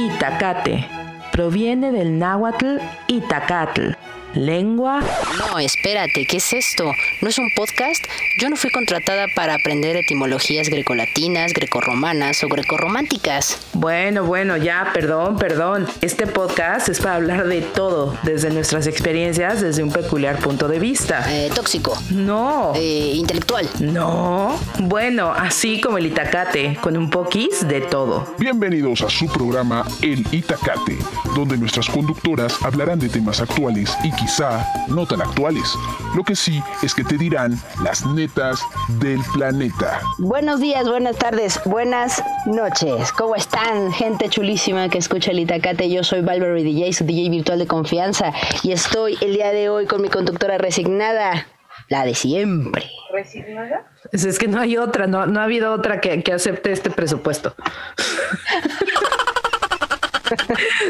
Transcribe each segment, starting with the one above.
Itacate. Proviene del náhuatl Itacatl, lengua. No, espérate, ¿qué es esto? ¿No es un podcast? Yo no fui contratada para aprender etimologías grecolatinas, grecorromanas o grecorrománticas. Bueno, bueno, ya, perdón, perdón. Este podcast es para hablar de todo, desde nuestras experiencias, desde un peculiar punto de vista. Eh, tóxico. No. Eh, intelectual. No. Bueno, así como el Itacate, con un poquis de todo. Bienvenidos a su programa El Itacate, donde nuestras conductoras hablarán de temas actuales y quizá no tan actuales. Lo que sí es que te dirán las netas del planeta. Buenos días, buenas tardes, buenas noches. ¿Cómo están, gente chulísima que escucha el Itacate? Yo soy Valverde DJ, su DJ virtual de confianza, y estoy el día de hoy con mi conductora resignada, la de siempre. ¿Resignada? Es, que no hay otra, no, no ha habido otra que, que acepte este presupuesto.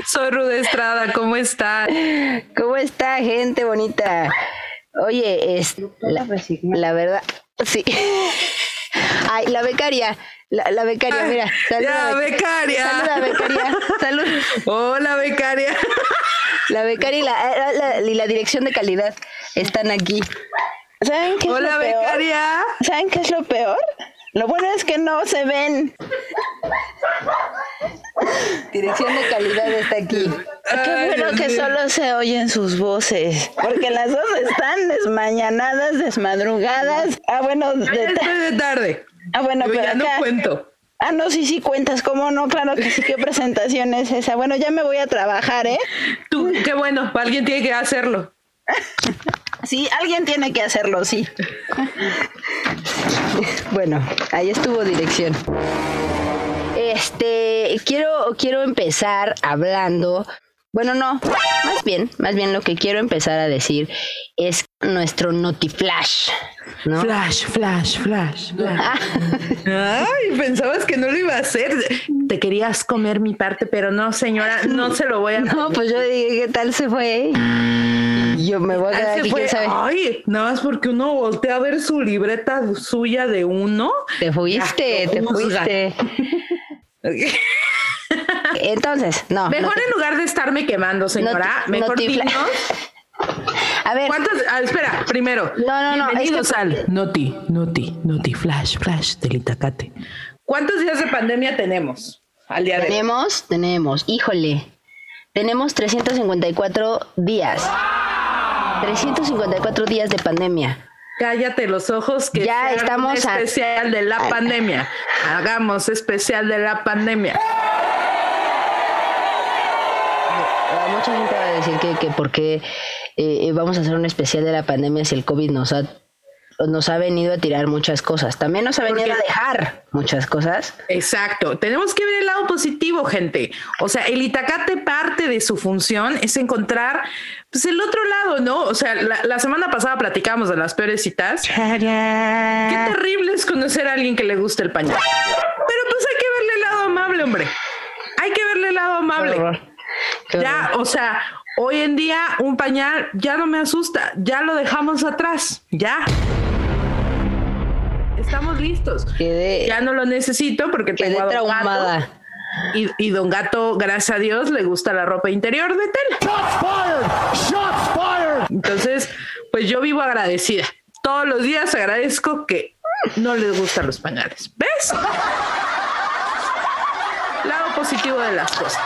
Soy Rude Estrada, ¿cómo está? ¿Cómo está, gente bonita? Oye, es la, la verdad, sí. Ay, la becaria, la, la becaria, mira. Ya, becaria. Saluda, becaria. Salud. Hola, becaria. La becaria y la, la- y la dirección de calidad están aquí. ¿Saben qué es Hola, lo peor? becaria. ¿Saben qué es lo peor? Lo bueno es que no se ven. Dirección de calidad está aquí. Qué bueno Dios que solo se oyen sus voces. Porque las dos están desmañanadas, desmadrugadas. Ah, bueno, Ya de estoy de tarde. ah, bueno, Yo pero ya no cuento. Ah, no, sí, sí cuentas, ¿cómo no? Claro que sí, ¿qué presentación es esa? Bueno, ya me voy a trabajar, ¿eh? Tú, qué bueno, alguien tiene que hacerlo. Sí, alguien tiene que hacerlo, sí. bueno, ahí estuvo dirección. Este, quiero, quiero empezar hablando. Bueno, no, más bien, más bien lo que quiero empezar a decir es nuestro notiflash, ¿no? Flash, flash, flash, flash. Ay, pensabas que no lo iba a hacer. Te querías comer mi parte, pero no, señora, no se lo voy a No, pues yo dije, ¿qué tal se fue? Y Yo me voy a Ah, quedar aquí. Ay, nada más porque uno voltea a ver su libreta suya de uno. Te fuiste, Ya, te fuiste. Entonces, no. Mejor no en lugar de estarme quemando, señora, Noti- mejor dinos A ver, ¿Cuántos? Ah, espera, primero. No, no, no, Bienvenidos es que- al Noti, Noti, Noti, Flash, Flash del Itacate. ¿Cuántos días de pandemia tenemos al día de hoy? tenemos, tenemos, híjole, tenemos 354 días. 354 días de pandemia. Cállate los ojos que Ya estamos un a- especial de la a- pandemia. Hagamos especial de la pandemia. Mucha gente va a decir que, que por qué eh, eh, vamos a hacer un especial de la pandemia si el COVID nos ha, nos ha venido a tirar muchas cosas. También nos ha venido Porque- a dejar muchas cosas. Exacto. Tenemos que ver el lado positivo, gente. O sea, el Itacate parte de su función es encontrar pues el otro lado, ¿no? O sea, la, la semana pasada platicábamos de las peores citas. Qué terrible es conocer a alguien que le gusta el pañal. Pero pues hay que verle el lado amable, hombre. Hay que verle el lado amable. Qué Ya, o sea, hoy en día un pañal ya no me asusta, ya lo dejamos atrás, ya. Estamos listos. Quedé, Ya no lo necesito porque quedé tengo a Don Gato. traumada. Y, y Don Gato, gracias a Dios, le gusta la ropa interior de tela. Entonces, pues yo vivo agradecida. Todos los días agradezco que no les gustan los pañales. ¿Ves? Lado positivo de las cosas.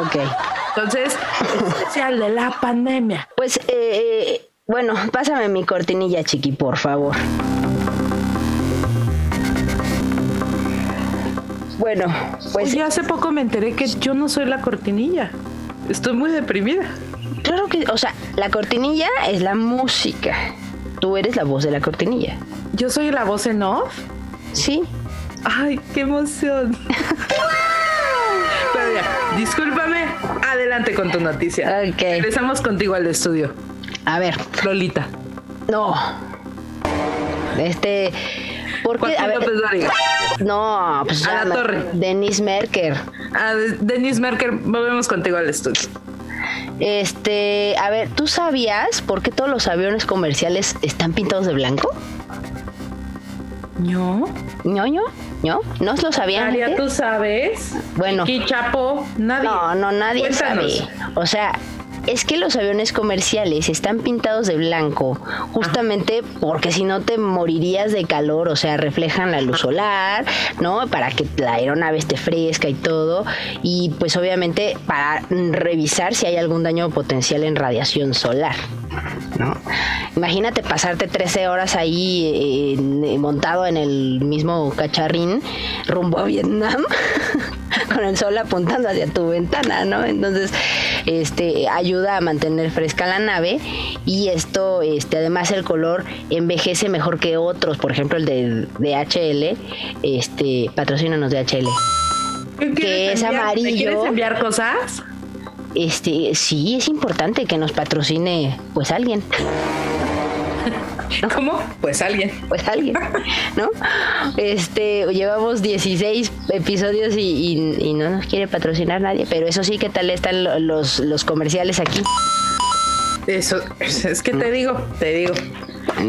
Ok. Entonces, especial de la pandemia. Pues, eh, eh, bueno, pásame mi cortinilla, chiqui, por favor. Bueno, pues Oye, hace poco me enteré que yo no soy la cortinilla. Estoy muy deprimida. claro que, o sea, la cortinilla es la música. Tú eres la voz de la cortinilla. Yo soy la voz en off. Sí. Ay, qué emoción. Ya, discúlpame. Adelante con tu noticia. Ok. Regresamos contigo al estudio. A ver, Lolita. no. Este, ¿por qué? Joaquín A ver, no, pues A la torre. Denise Merker. Ah, Denise Merker, volvemos contigo al estudio. Este, a ver, ¿tú sabías por qué todos los aviones comerciales están pintados de blanco? ¿No? ñoño. ¿No? ¿No lo sabían? María, ¿tú sabes? Bueno. ¿Y Chapo? Nadie. No, no, nadie Cuéntanos. sabe. O sea, es que los aviones comerciales están pintados de blanco, justamente porque si no te morirías de calor, o sea, reflejan la luz solar, ¿no? Para que la aeronave esté fresca y todo, y pues obviamente para revisar si hay algún daño potencial en radiación solar. ¿no? Imagínate pasarte 13 horas ahí eh, montado en el mismo cacharrín rumbo a Vietnam con el sol apuntando hacia tu ventana, ¿no? Entonces, este ayuda a mantener fresca la nave y esto, este, además el color envejece mejor que otros, por ejemplo el de DHL, este, patrocínanos DHL. ¿Qué quieres es enviar? ¿Me amarillo. ¿Quieres enviar cosas? Este, sí, es importante que nos patrocine pues alguien. ¿Cómo? Pues alguien. pues alguien, ¿no? Este, llevamos 16 episodios y, y- y no nos quiere patrocinar nadie, pero eso sí, ¿qué tal están lo- los, los comerciales aquí? Eso, es que te digo, te digo.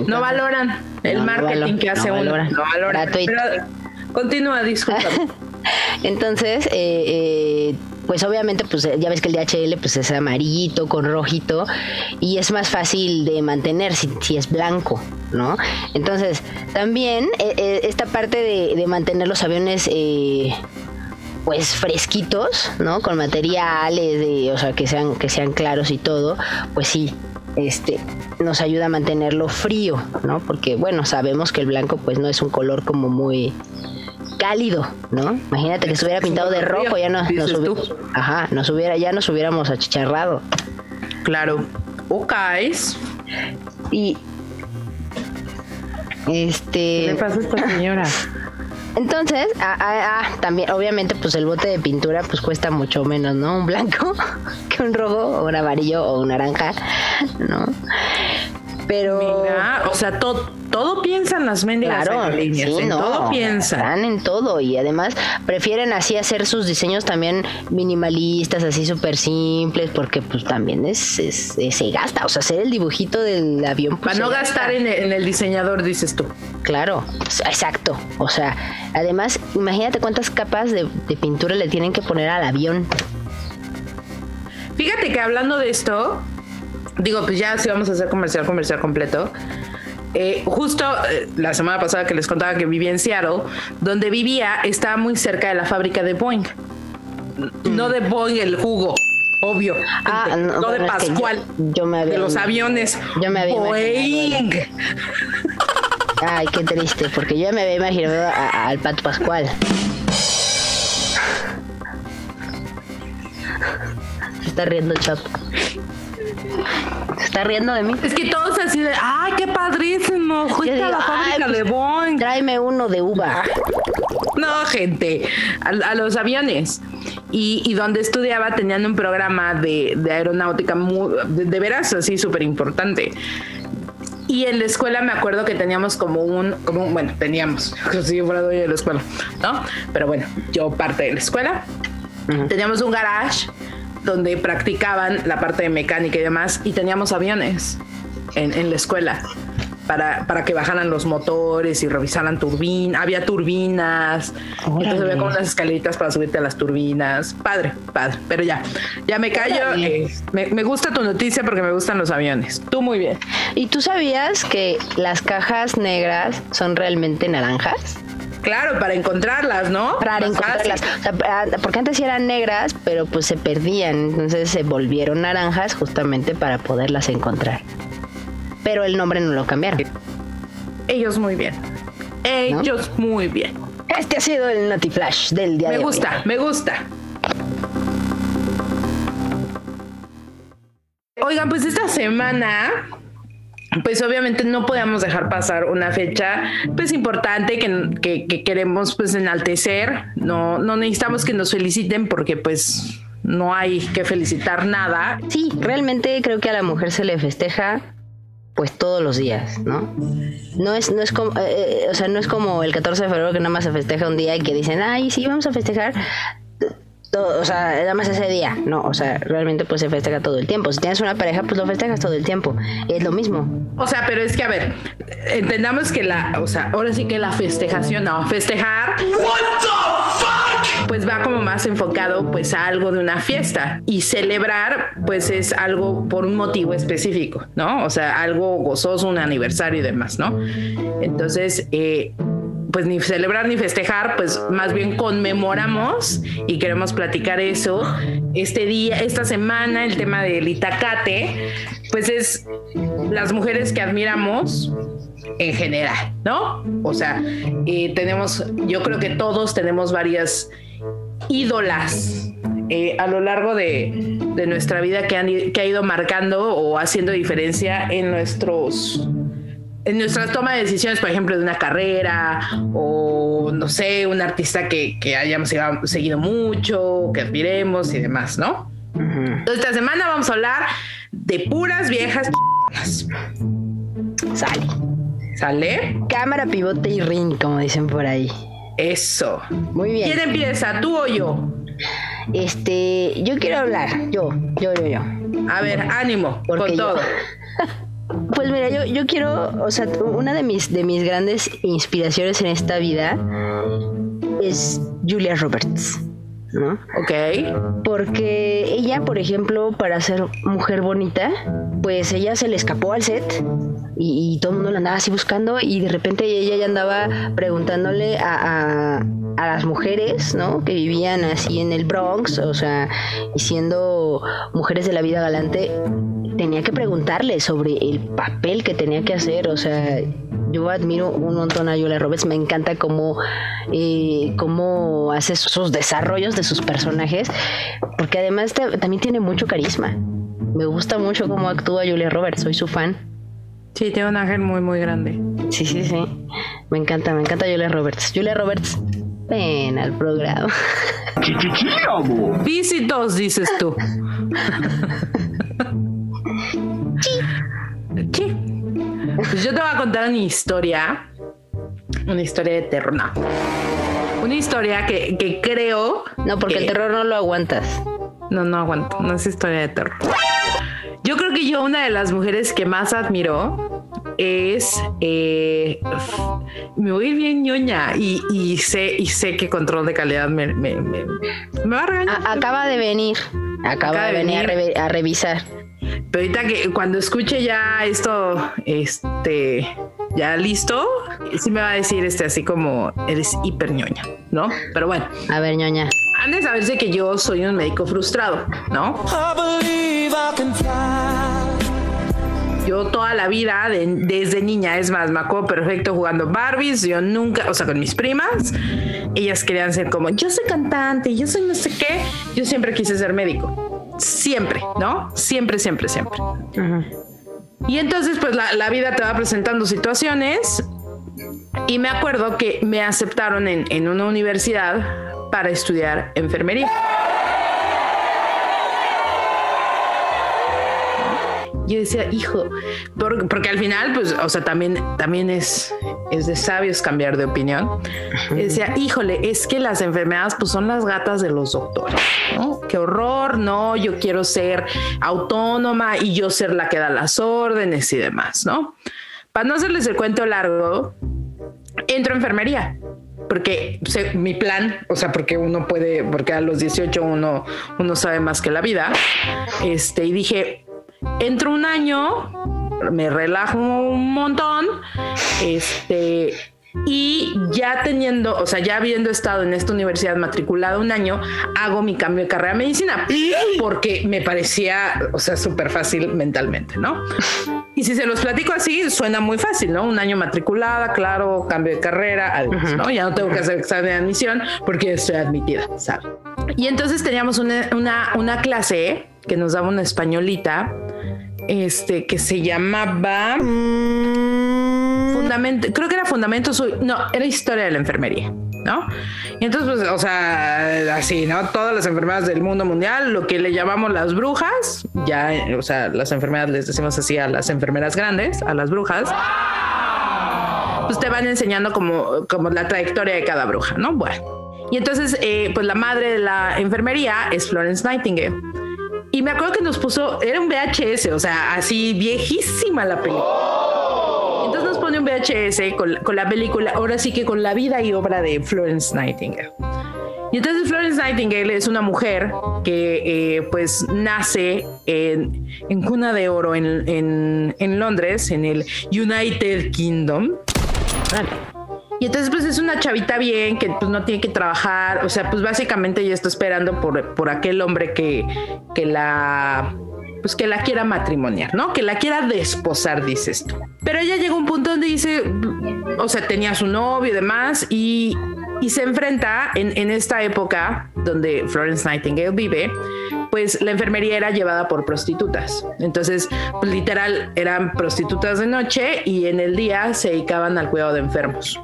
No valoran el No, no marketing valo- que hace no uno. valoran. No valoran. Gratuito. Pero, continúa, disculpa. Entonces, eh, eh, pues obviamente, pues ya ves que el DHL pues es amarillito con rojito y es más fácil de mantener si, es blanco, ¿no? Entonces, también eh, esta parte de, de mantener los aviones pues fresquitos, ¿no? Con materiales, de, o sea, que sean, que sean claros y todo, pues sí, este, nos ayuda a mantenerlo frío, ¿no? Porque, bueno, sabemos que el blanco pues no es un color como muy cálido, ¿no? Imagínate que estuviera Es un pintado de rojo, ya nos, nos hubi- ajá, nos hubiera, ya nos hubiéramos achicharrado. claro. Ok. Y ¿Qué este le pasa a esta señora? Entonces, ah, ah, ah, también, obviamente, pues el bote de pintura pues cuesta mucho menos, ¿no? Un blanco que un rojo o un amarillo o un naranja, ¿no? Pero Mira, o sea, todo, todo piensan las mendigas claro, aerolíneas, sí, en no, todo piensan. están en todo y además prefieren así hacer sus diseños también minimalistas, así súper simples, porque pues también es, es- es- se gasta, o sea, hacer el dibujito del avión. pues, Para no gastar gasta. en el, en el diseñador, dices tú. Claro, exacto. O sea, además, imagínate cuántas capas de, de pintura le tienen que poner al avión. Fíjate que hablando de esto, digo, pues ya si vamos a hacer comercial, comercial completo. eh, justo eh, la semana pasada que les contaba que vivía en Seattle, donde vivía estaba muy cerca de la fábrica de Boeing. No de Boeing el jugo, obvio. Ah, de- no, no, de bueno, es que yo- Pascual. yo me había- de los aviones. yo me había Boeing. Ay, qué triste, porque yo me había imaginado al Pato Pascual. Se está riendo Chapo. Se está riendo de mí. Es que todos así de, ay, qué padrísimo. Fuiste a digo, la fábrica "Ay, de pues, Boeing. Tráeme uno de uva. No, gente, a, a los aviones. Y, y donde estudiaba tenían un programa de, de aeronáutica muy- de, de veras así súper importante. Y en la escuela me acuerdo que teníamos como un, como un- bueno, teníamos, si yo fuera dueña de la escuela, ¿no? Pero bueno, yo parte de la escuela. Teníamos un garage donde practicaban la parte de mecánica y demás, y teníamos aviones en, en la escuela para, para que bajaran los motores y revisaran turbinas. Había turbinas, entonces había como unas escaleritas para subirte a las turbinas. Padre, padre, pero ya, ya me callo. Eh, me, me gusta tu noticia porque me gustan los aviones. Tú muy bien. ¿Y tú sabías que las cajas negras son realmente naranjas? Claro, para encontrarlas, ¿no? Para Más encontrarlas. O sea, ah, porque antes sí eran negras, pero pues se perdían. Entonces se volvieron naranjas justamente para poderlas encontrar. Pero el nombre no lo cambiaron. Ellos muy bien. Ellos muy bien. Este ha sido el Notiflash del día Me de hoy. gusta, me gusta. Oigan, pues esta semana, pues obviamente no podíamos dejar pasar una fecha, pues importante que, que- que queremos pues enaltecer. No, no necesitamos que nos feliciten porque pues no hay que felicitar nada. Sí, realmente creo que a la mujer se le festeja pues todos los días, ¿no? No es, no es como, eh, eh, o sea, no es como el 14 de febrero que nada más se festeja un día y que dicen, ay, sí, vamos a festejar. O sea, nada más ese día, no, o sea, realmente pues se festeja todo el tiempo. Si tienes una pareja, pues lo festejas todo el tiempo. Es lo mismo. O sea, pero es que a ver, entendamos que la, o sea, ahora sí que la festejación, no, festejar. Pues va como más enfocado pues a algo de una fiesta y celebrar pues es algo por un motivo específico, ¿no? O sea, algo gozoso, un aniversario y demás, ¿no? Entonces, eh, pues ni celebrar ni festejar, pues más bien conmemoramos y queremos platicar eso. Este día, esta semana, el tema del Itacate, pues es las mujeres que admiramos en general, ¿no? O sea, eh, tenemos, yo creo que todos tenemos varias ídolas eh, a lo largo de, nuestra vida que, han, que ha ido marcando o haciendo diferencia en nuestros en nuestra toma de decisiones, por ejemplo, de una carrera o, no sé, un artista que, hayamos seguido mucho, que admiremos y demás, ¿no? Entonces, esta semana vamos a hablar de puras viejas. Sale. ¿Sale? Cámara, pivote y ring, como dicen por ahí. Eso. Muy bien. ¿Quién empieza? ¿Tú o yo? Este, yo quiero hablar. Yo, yo, yo, yo. A ver, ánimo, con todo. Pues mira, yo, yo quiero, o sea, una de mis, de mis grandes inspiraciones en esta vida es Julia Roberts. ¿no? Ok. Porque ella, por ejemplo, para ser mujer bonita, pues ella se le escapó al set y, todo el mundo la andaba así buscando y de repente ella ya andaba preguntándole a, a, las mujeres, ¿no? Que vivían así en el Bronx, o sea, y siendo mujeres de la vida galante, tenía que preguntarle sobre el papel que tenía que hacer, o sea, yo admiro un montón a Julia Roberts, me encanta cómo, eh, cómo hace sus desarrollos de sus personajes, porque además también tiene mucho carisma. Me gusta mucho cómo actúa Julia Roberts, soy su fan. Sí, tiene un ángel muy, muy grande. Sí, sí, sí. Me encanta, me encanta Julia Roberts. Julia Roberts, ven al programa. Visitos, dices tú. Sí. Pues yo te voy a contar una historia. Una historia de terror. No. Una historia que, que creo. No, porque el terror no lo aguantas. No, no aguanto. No es historia de terror. Yo creo que yo, una de las mujeres que más admiro es. Eh, me voy a ir bien ñoña y, y, sé, y sé que control de calidad me, me, me, va a regañar. acaba de venir. Acaba, de venir, a revisar. Pero ahorita que cuando escuche ya esto, este, ya listo, sí me va a decir este así como eres hiper ñoña, ¿no? Pero bueno. A ver, ñoña. Han de saberse que yo soy un médico frustrado, ¿no? Yo toda la vida, desde niña, es más, me acuerdo perfecto jugando Barbies, yo nunca, o sea, con mis primas, ellas querían ser como, yo soy cantante, yo soy no sé qué, yo siempre quise ser médico siempre, ¿no? Siempre, siempre, siempre. Y entonces, pues la, vida te va presentando situaciones y me acuerdo que me aceptaron en, en una universidad para estudiar enfermería. yo decía, hijo, porque, al final, pues, o sea, también, también es, es de sabios cambiar de opinión. Decía, híjole, es que las enfermedades, pues, son las gatas de los doctores, ¿no? Qué horror, no, yo quiero ser autónoma y yo ser la que da las órdenes y demás, ¿no? Para no hacerles el cuento largo, entro a enfermería porque mi plan, o sea, porque uno puede, porque a los 18 uno, uno sabe más que la vida, este, y dije, Entro un año, me relajo un montón, este, y ya teniendo, o sea, ya habiendo estado en esta universidad matriculada un año, hago mi cambio de carrera de medicina porque me parecía, o sea, súper fácil mentalmente, ¿no? Y si se los platico así, suena muy fácil, ¿no? Un año matriculada, claro, cambio de carrera, ¿no? Ya no tengo que hacer examen de admisión porque estoy admitida, ¿sabes? Y entonces teníamos una, una, una clase que nos daba una españolita, este, que se llamaba Fundamento, creo que era Fundamentos, no, era Historia de la Enfermería. ¿no? Y entonces, pues, o sea, así, ¿no? Todas las enfermedades del mundo mundial, lo que le llamamos las brujas, ya, o sea, las enfermedades les decimos así a las enfermeras grandes, a las brujas, pues te van enseñando como, como la trayectoria de cada bruja, ¿no? Bueno. Y entonces, eh, pues la madre de la enfermería es Florence Nightingale. Y me acuerdo que nos puso, era un VHS, o sea, así viejísima la película. Pone un VHS con, con la película, ahora sí que con la vida y obra de Florence Nightingale. Y entonces Florence Nightingale es una mujer que eh, pues nace en, en, cuna de oro en, en, en, Londres, en el United Kingdom. Y entonces pues es una chavita bien que pues no tiene que trabajar, o sea, pues básicamente ella está esperando por, por aquel hombre que, que la pues que la quiera matrimoniar, ¿no? Que la quiera desposar, dices tú. Pero ella llega a un punto donde dice, o sea, tenía su novio y demás, y, y se enfrenta en, en, esta época donde Florence Nightingale vive, pues la enfermería era llevada por prostitutas. Entonces, pues, literal, eran prostitutas de noche y en el día se dedicaban al cuidado de enfermos.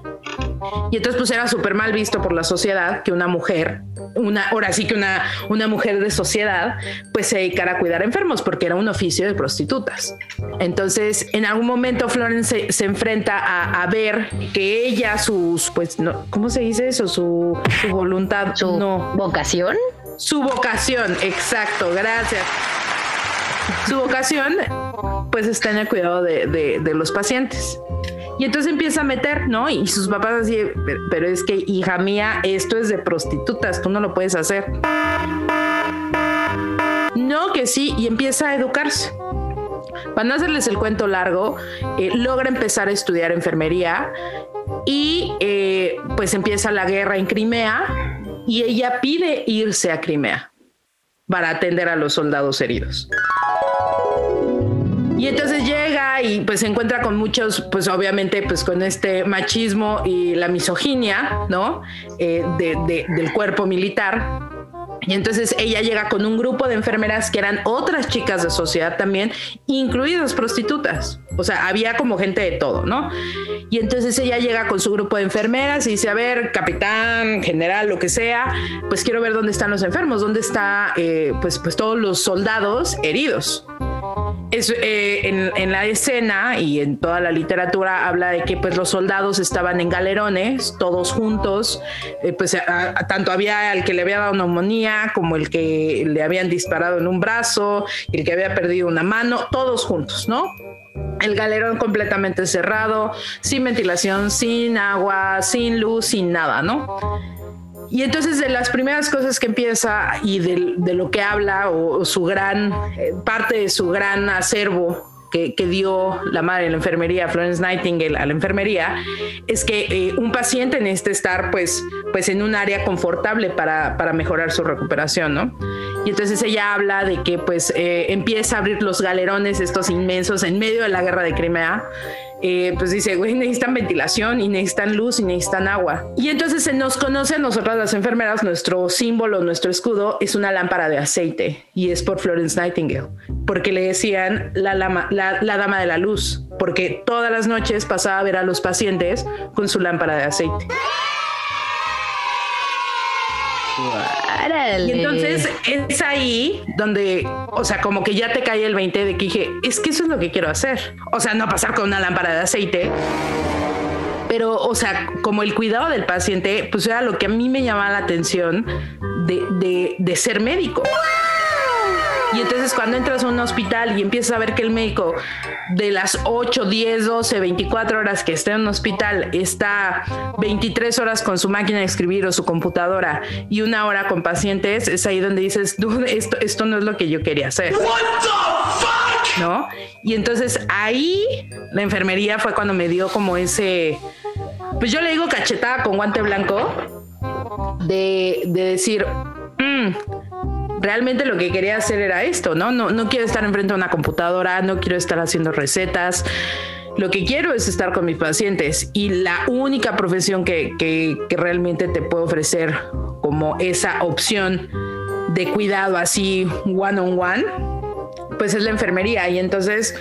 Y entonces pues era súper mal visto por la sociedad que una mujer, una, ahora sí que una, una mujer de sociedad, pues se dedicara a cuidar enfermos porque era un oficio de prostitutas. Entonces en algún momento Florence se, se enfrenta a, a, ver que ella, sus, pues, no, ¿cómo se dice eso? Su, su voluntad, su no. vocación. Su vocación, exacto, gracias. Su vocación, pues está en el cuidado de, de, de los pacientes. Y entonces empieza a meter, ¿no? Y sus papás así, pero es que, hija mía, esto es de prostitutas, tú no lo puedes hacer. No, que sí, y empieza a educarse. Para no hacerles el cuento largo, eh, logra empezar a estudiar enfermería y eh, pues empieza la guerra en Crimea y ella pide irse a Crimea para atender a los soldados heridos. Y entonces llega y pues se encuentra con muchos, pues obviamente pues con este machismo y la misoginia, ¿no? Eh, de, de, del cuerpo militar. Y entonces ella llega con un grupo de enfermeras que eran otras chicas de sociedad también, incluidas prostitutas. O sea, había como gente de todo, ¿no? Y entonces ella llega con su grupo de enfermeras y dice, a ver, capitán, general, lo que sea, pues quiero ver dónde están los enfermos, dónde están eh, pues, pues todos los soldados heridos. Es, eh, en, la escena y en toda la literatura habla de que pues los soldados estaban en galerones, todos juntos, eh, pues tanto había el que le había dado neumonía como el que le habían disparado en un brazo, el que había perdido una mano, todos juntos, ¿no? El galerón completamente cerrado, sin ventilación, sin agua, sin luz, sin nada, ¿no? Y entonces de las primeras cosas que empieza y de, de lo que habla o, o su gran, eh, parte de su gran acervo que, que, dio la madre de la enfermería, Florence Nightingale, a la enfermería, es que eh, un paciente necesita estar pues, pues en un área confortable para, para mejorar su recuperación, ¿no? Y entonces ella habla de que pues eh, empieza a abrir los galerones estos inmensos en medio de la guerra de Crimea eh, pues dice, güey, necesitan ventilación y necesitan luz y necesitan agua. Y entonces se nos conoce a nosotras las enfermeras, nuestro símbolo, nuestro escudo es una lámpara de aceite y es por Florence Nightingale, porque le decían la, la dama de la luz, porque todas las noches pasaba a ver a los pacientes con su lámpara de aceite. Y entonces es ahí donde, o sea, como que ya te cae el 20 de que dije, es que eso es lo que quiero hacer. O sea, no pasar con una lámpara de aceite. Pero, o sea, como el cuidado del paciente, pues era lo que a mí me llamaba la atención de, de, de ser médico. Y entonces cuando entras a un hospital y empiezas a ver que el médico de las 8, 10, 12, 24 horas que está en un hospital está 23 horas con su máquina de escribir o su computadora y una hora con pacientes, es ahí donde dices, esto, esto no es lo que yo quería hacer. ¿No? Y entonces ahí la enfermería fue cuando me dio como ese, pues yo le digo cachetada con guante blanco, de, de decir, mmm, realmente lo que quería hacer era esto, ¿no? ¿no? Quiero estar enfrente a una computadora, no quiero estar haciendo recetas. Lo que quiero es estar con mis pacientes y la única profesión que, que, que realmente te puedo ofrecer como esa opción de cuidado así one on one pues es la enfermería y entonces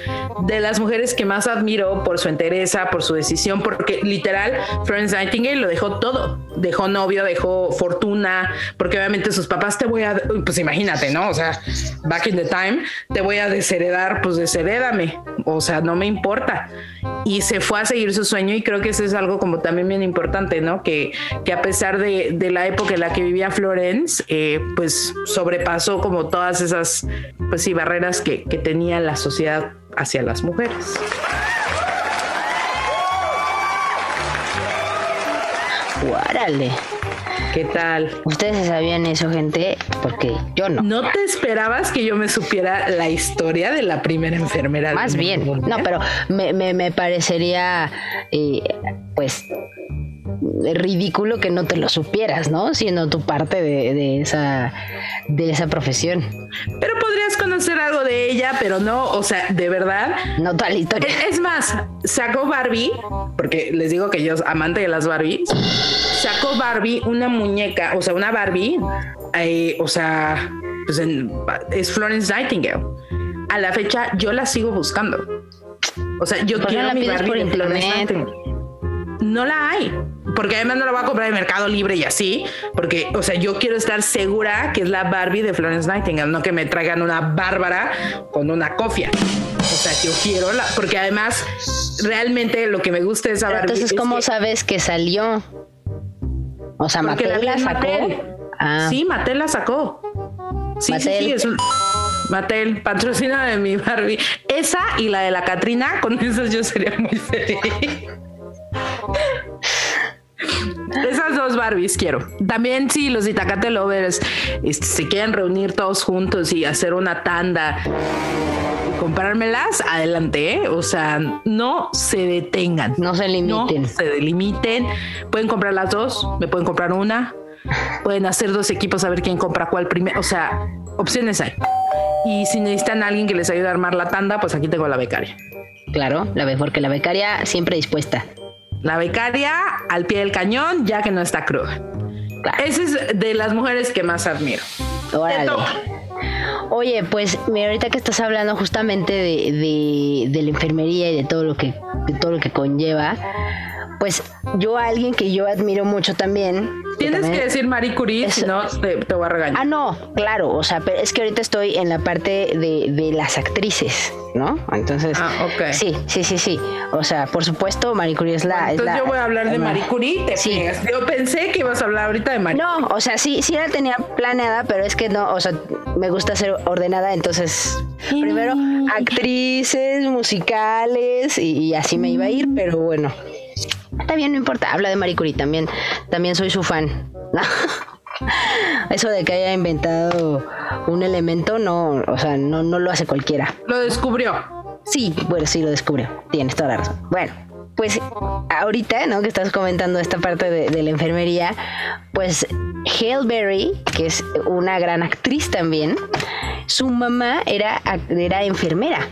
de las mujeres que más admiro por su entereza, por su decisión, porque literal Florence Nightingale lo dejó todo, dejó novio, dejó fortuna, porque obviamente sus papás te voy a, pues imagínate, ¿no? O sea, back in the time, te voy a desheredar, pues desherédame, o sea, no me importa. y se fue a seguir su sueño y creo que eso es algo como también bien importante, ¿no? Que, que a pesar de, de la época en la que vivía Florence, eh, pues sobrepasó como todas esas, pues sí, barreras que, que tenía la sociedad hacia las mujeres. Guárale. ¿Qué tal? ¿Ustedes sabían eso, gente? Porque yo no. ¿No te esperabas que yo me supiera la historia de la primera enfermera? Más bien. No, pero me, me, me parecería, eh, pues, ridículo que no te lo supieras, ¿no? Siendo tu parte de, de, esa, de esa profesión. Pero podrías conocer algo de ella, pero no, o sea, de verdad. No toda la historia. Es, es más, sacó Barbie, porque les digo que yo amante de las Barbies, sacó Barbie una muñeca, o sea, una Barbie, eh, o sea, pues en, es Florence Nightingale. A la fecha yo la sigo buscando. O sea, yo ¿Por qué quiero la mi Barbie por de Florence internet? Nightingale. No la hay, porque además no la voy a comprar en Mercado Libre y así, porque, o sea, yo quiero estar segura que es la Barbie de Florence Nightingale, no que me traigan una Bárbara con una cofia. O sea, yo quiero la, porque además realmente lo que me gusta de esa Pero Barbie Entonces, es ¿cómo que- sabes que salió? O sea, Mattel la sacó. Mattel. Ah, Sí, Mattel la sacó. Sí, sí, Mattel. sí, es un Mattel, patrocina de mi Barbie. Esa y la de la Catrina, con esas yo sería muy feliz. Esas dos Barbies quiero. También si los Itacate Lovers este, se quieren reunir todos juntos y hacer una tanda y comprármelas, adelante, ¿eh? O sea, no se detengan. no se limiten. No se delimiten. Pueden comprar las dos, me pueden comprar una. Pueden hacer dos equipos a ver quién compra cuál primero. O sea, opciones hay. Y si necesitan a alguien que les ayude a armar la tanda, pues aquí tengo la becaria. Claro, la ve- porque la becaria siempre dispuesta. La becaria al pie del cañón, ya que no está cruda. Claro. Esa es de las mujeres que más admiro. Órale. Oye, pues mira, ahorita que estás hablando justamente de, de, de la enfermería y de todo lo que de todo lo que conlleva, pues yo a alguien que yo admiro mucho también. Tienes también- que decir Marie Curie, si no te, te voy a regañar. Ah, no, claro, o sea, pero es que ahorita estoy en la parte de, de las actrices, ¿no? Entonces, Ah, ok. sí, sí, sí, sí. O sea, por supuesto, Marie Curie es la... es Entonces la- yo voy a hablar de Marie Curie, te Sí. pegas. Yo pensé que ibas a hablar ahorita de Marie No, o sea, sí, sí la tenía planeada, pero es que no, o sea, me gusta ser ordenada, entonces primero actrices, musicales y, y así me iba a ir, pero bueno. Está bien, no importa, habla de Marie Curie también, también soy su fan. Eso de que haya inventado un elemento, no, o sea, no, no lo hace cualquiera. Lo descubrió. Sí, bueno, sí lo descubrió. Tienes toda la razón. Bueno, pues ahorita, ¿no? Que estás comentando esta parte de, de la enfermería, pues Hale Berry, que es una gran actriz también, su mamá era, era enfermera,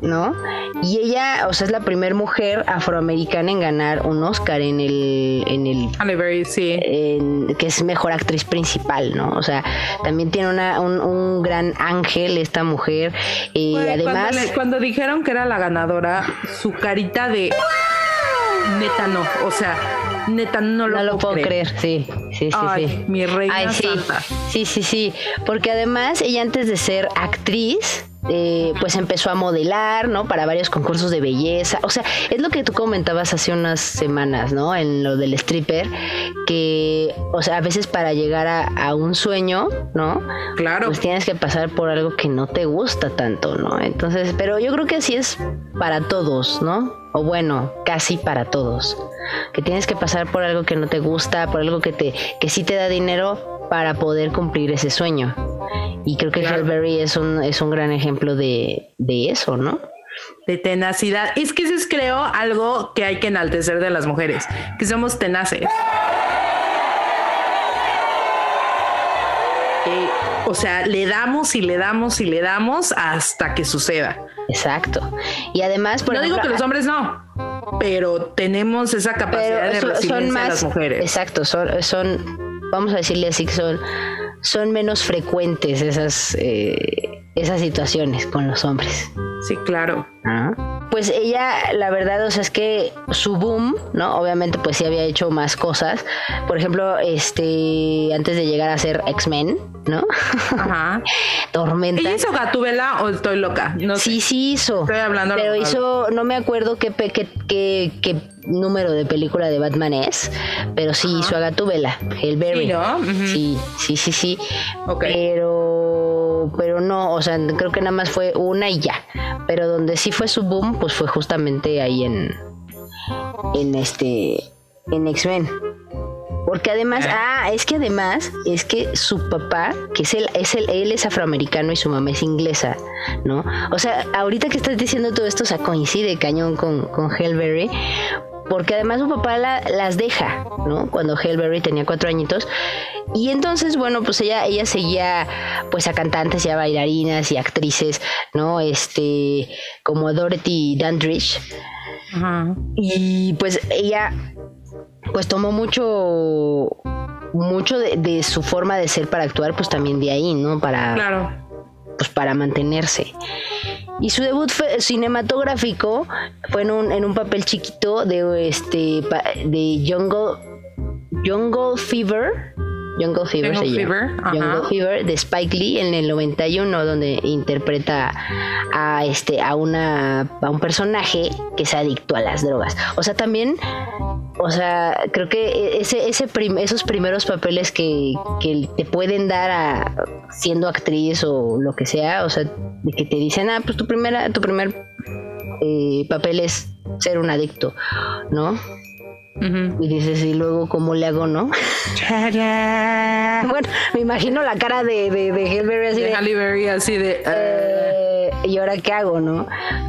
¿no? Y ella, o sea, es la primera mujer afroamericana en ganar un Oscar en el, en el Halle Berry, sí. en- que es mejor actriz principal, ¿no? O sea, también tiene una, un, un gran ángel esta mujer y además... Cuando, le- cuando dijeron que era la ganadora, su carita de neta no, o sea, neta no lo, No lo puedo creer, sí, sí, sí, Ay, sí. mi reina Ay, sí, santa. sí, sí, sí, porque además ella antes de ser actriz, eh, pues empezó a modelar, ¿no? Para varios concursos de belleza. O sea, es lo que tú comentabas hace unas semanas, ¿no? En lo del stripper, que, o sea, a veces para llegar a, a un sueño, ¿no? Claro. Pues tienes que pasar por algo que no te gusta tanto, ¿no? Entonces, pero yo creo que así es para todos, ¿no? O bueno, casi para todos. Que tienes que pasar por algo que no te gusta, por algo que te, que sí te da dinero para poder cumplir ese sueño. Y creo que Claro. Es un, es un gran ejemplo de, de eso, ¿no? de tenacidad. Es que eso es, creo, algo que hay que enaltecer de las mujeres, que somos tenaces. Eh, o sea, le damos y le damos y le damos hasta que suceda. Exacto. Y además, por no digo que los hombres no, pero tenemos esa capacidad de resiliencia son de más las mujeres. exacto son, son vamos a decirle así que son son menos frecuentes esas eh, esas situaciones con los hombres Sí, claro. pues ella, la verdad, o sea, es que su boom, ¿no? Obviamente, pues sí había hecho más cosas. Por ejemplo, este, antes de llegar a ser X-Men, ¿no? Ajá. Tormenta. ¿Ella hizo Gatúbela o estoy loca? No sí, sí hizo. Estoy hablando. Pero hizo, no me acuerdo qué, qué, qué, qué número de película de Batman es, pero sí hizo a Gatúbela, el Sí, ¿no? sí, sí, sí, sí. Pero, pero no, o sea, creo que nada más fue una y ya. Pero donde sí fue su boom, pues fue justamente ahí en, en este, en X-Men. Porque además, ah, es que además, es que su papá, que es el, es el, él es afroamericano y su mamá es inglesa, ¿no? O sea, ahorita que estás diciendo todo esto, o sea, coincide cañón con, con Hellberry, porque además su papá las deja, ¿no? Cuando Hellberry tenía cuatro añitos. Y entonces, bueno, pues ella, ella seguía pues a cantantes y a bailarinas y actrices, ¿no? Este, como Dorothy Dandridge. Y pues ella pues tomó mucho mucho de, de, su forma de ser para actuar, pues también de ahí, ¿no? Para, claro. Pues para mantenerse. Y su debut cinematográfico fue en un, en un papel chiquito de este de Jungle Jungle Fever. Jungle Fever Jungle Fever, Jungle Fever de Spike Lee en el 91 donde interpreta a este a una a un personaje que es adicto a las drogas. O sea, también o sea, creo que ese, ese esos primeros papeles que, que, te pueden dar a, siendo actriz o lo que sea, o sea, de que te dicen, ah, pues tu primera, tu primer eh, papel es ser un adicto, ¿no? Y dices, y luego, ¿cómo le hago, no? bueno, me imagino la cara de, de, de así de. así de. Eh, ¿Y ahora qué hago, no?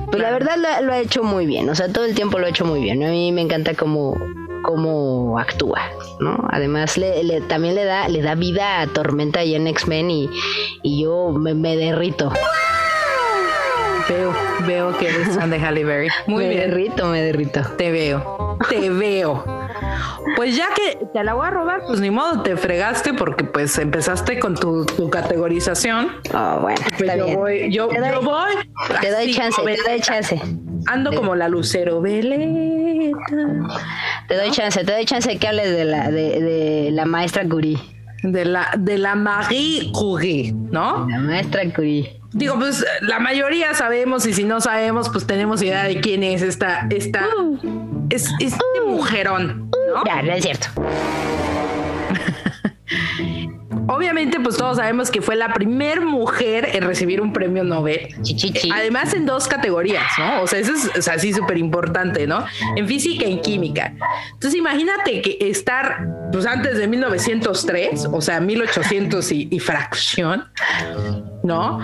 Pues la verdad lo, ha hecho muy bien, o sea, todo el tiempo lo ha hecho muy bien. A mí me encanta cómo, cómo actúa, ¿no? Además, le, también le da, le da vida a Tormenta y en X-Men y, yo me, derrito. Veo, veo que eres fan de Halle Berry. Muy me derrito, me derrito. Te veo, te veo. Pues ya que te la voy a robar, pues ni modo, te fregaste porque pues empezaste con tu, categorización. Oh, bueno, pues yo voy, yo, voy. Te doy chance, te doy chance. Ando como la lucero, veleta. Te doy chance, te doy chance de que hables de la, de, la maestra Curie. De la, de la Marie Curie, ¿no? La maestra Curie. Digo, pues la mayoría sabemos y si no sabemos, pues tenemos idea de quién es esta, esta, uh. es, este uh. mujerón, ¿no? Ya, no es cierto. Obviamente, pues todos sabemos que fue la primer mujer en recibir un premio Nobel. Además, en dos categorías, ¿no? O sea, eso es así súper importante, ¿no? En física y en química. Entonces, imagínate que estar, pues antes de 1903, o sea, 1800 y, y fracción, ¿no?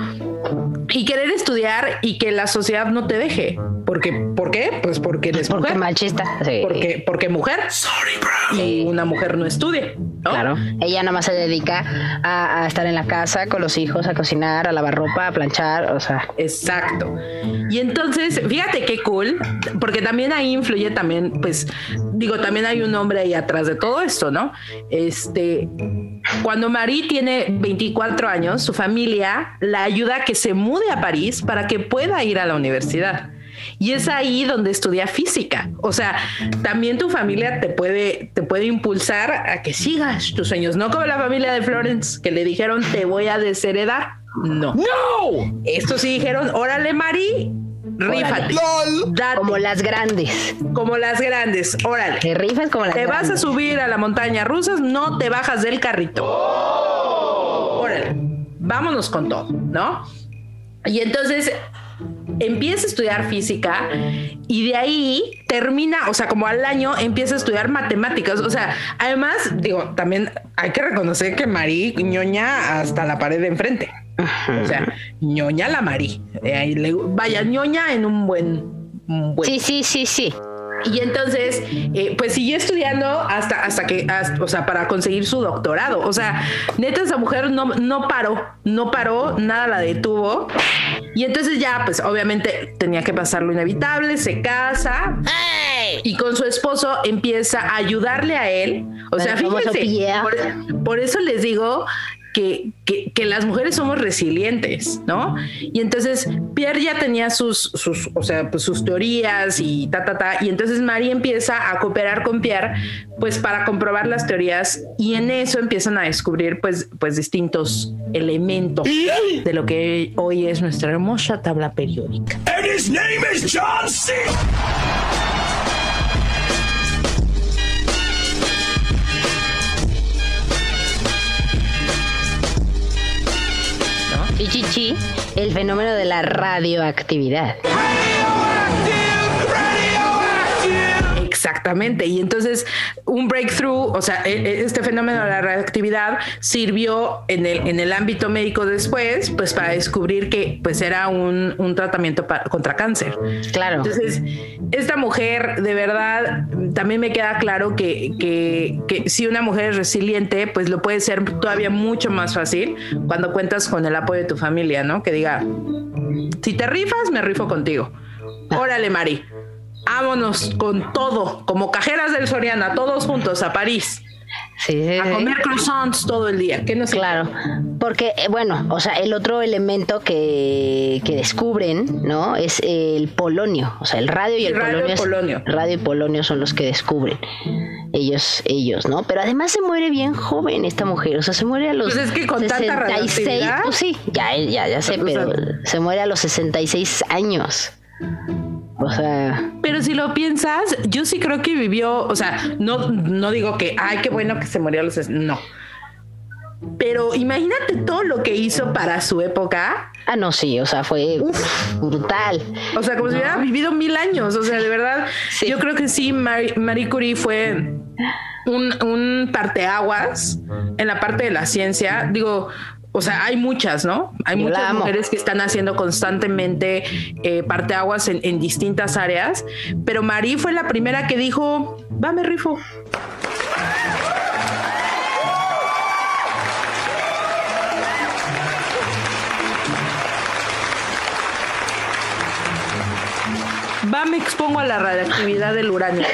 Y querer estudiar y que la sociedad no te deje. Porque, ¿Por qué? Pues porque eres porque mujer. machista. Porque, porque mujer. Y una mujer no estudia. Claro. Ella nada más se dedica a, estar en la casa con los hijos, a cocinar, a lavar ropa, a planchar, o sea. Exacto. Y entonces, fíjate qué cool, porque también ahí influye también, pues, digo, también hay un hombre ahí atrás de todo esto, ¿no? Este, cuando Marie tiene 24 años, su familia la ayuda a que se mude a París para que pueda ir a la universidad. Y es ahí donde estudia física. O sea, también tu familia te puede, te puede impulsar a que sigas tus sueños, no como la familia de Florence, que le dijeron te voy a desheredar. No. No. Estos sí dijeron, órale, Mari, rífate. Como las grandes. Como las grandes, órale. Te rifas como las Te vas a subir a la montaña rusa, no te bajas del carrito. Órale, vámonos con todo, ¿no? Y entonces empieza a estudiar física y de ahí termina, o sea, como al año empieza a estudiar matemáticas. O sea, además, digo, también hay que reconocer que Marí ñoña hasta la pared de enfrente. O sea, ñoña la Marí. Eh, vaya, ñoña en un buen, buen. Sí, sí, sí, sí. Y entonces, eh, pues siguió estudiando hasta, hasta que, o sea, para conseguir su doctorado. O sea, neta, esa mujer no, no paró, no paró, nada la detuvo. Y entonces ya, pues obviamente tenía que pasar lo inevitable, se casa y con su esposo empieza a ayudarle a él. O sea, fíjense, por, por eso les digo que, que, las mujeres somos resilientes, ¿no? Y entonces Pierre ya tenía sus, sus, o sea, pues sus teorías y ta, ta, ta, y entonces María empieza a cooperar con Pierre, pues para comprobar las teorías y en eso empiezan a descubrir, pues, pues distintos elementos de lo que hoy es nuestra hermosa tabla periódica. John C. El fenómeno de la radioactividad. Exactamente. Y entonces un breakthrough, o sea, e, e, este fenómeno de la radioactividad sirvió en el, en el ámbito médico después, pues para descubrir que pues era un, un tratamiento contra cáncer. Claro. Entonces, esta mujer, de verdad, también me queda claro que, que, que si una mujer es resiliente, pues lo puede ser todavía mucho más fácil cuando cuentas con el apoyo de tu familia, ¿no? Que diga, si te rifas, me rifo contigo. Órale, Mari vámonos con todo, como cajeras del Soriana, todos juntos a París. Sí, a comer croissants todo el día. ¿Qué no Claro, porque, eh, bueno, o sea, el otro elemento que, que, descubren, ¿no? Es el polonio, o sea, el radio y el, polonio, polonio. radio y polonio son los que descubren. Ellos, ellos, ¿no? Pero además se muere bien joven esta mujer, o sea, se muere a los pues es que con 66, pues sí, ya, ya, ya sé, pero se muere a los 66 años. O sea. Pero si lo piensas, yo sí creo que vivió, o sea, no, no digo que, ay, qué bueno que se murió a los. No. Pero imagínate todo lo que hizo para su época. Ah, no, sí, o sea, fue brutal. O sea, como si hubiera vivido mil años. O sea, de verdad, yo creo que sí, Marie, Curie fue un, un parteaguas en la parte de la ciencia. Digo, o sea, hay muchas, ¿no? Hay muchas mujeres que están haciendo constantemente eh, parteaguas en, en distintas áreas, pero Marí fue la primera que dijo, va, me rifo. Va, me expongo a la radioactividad del uranio.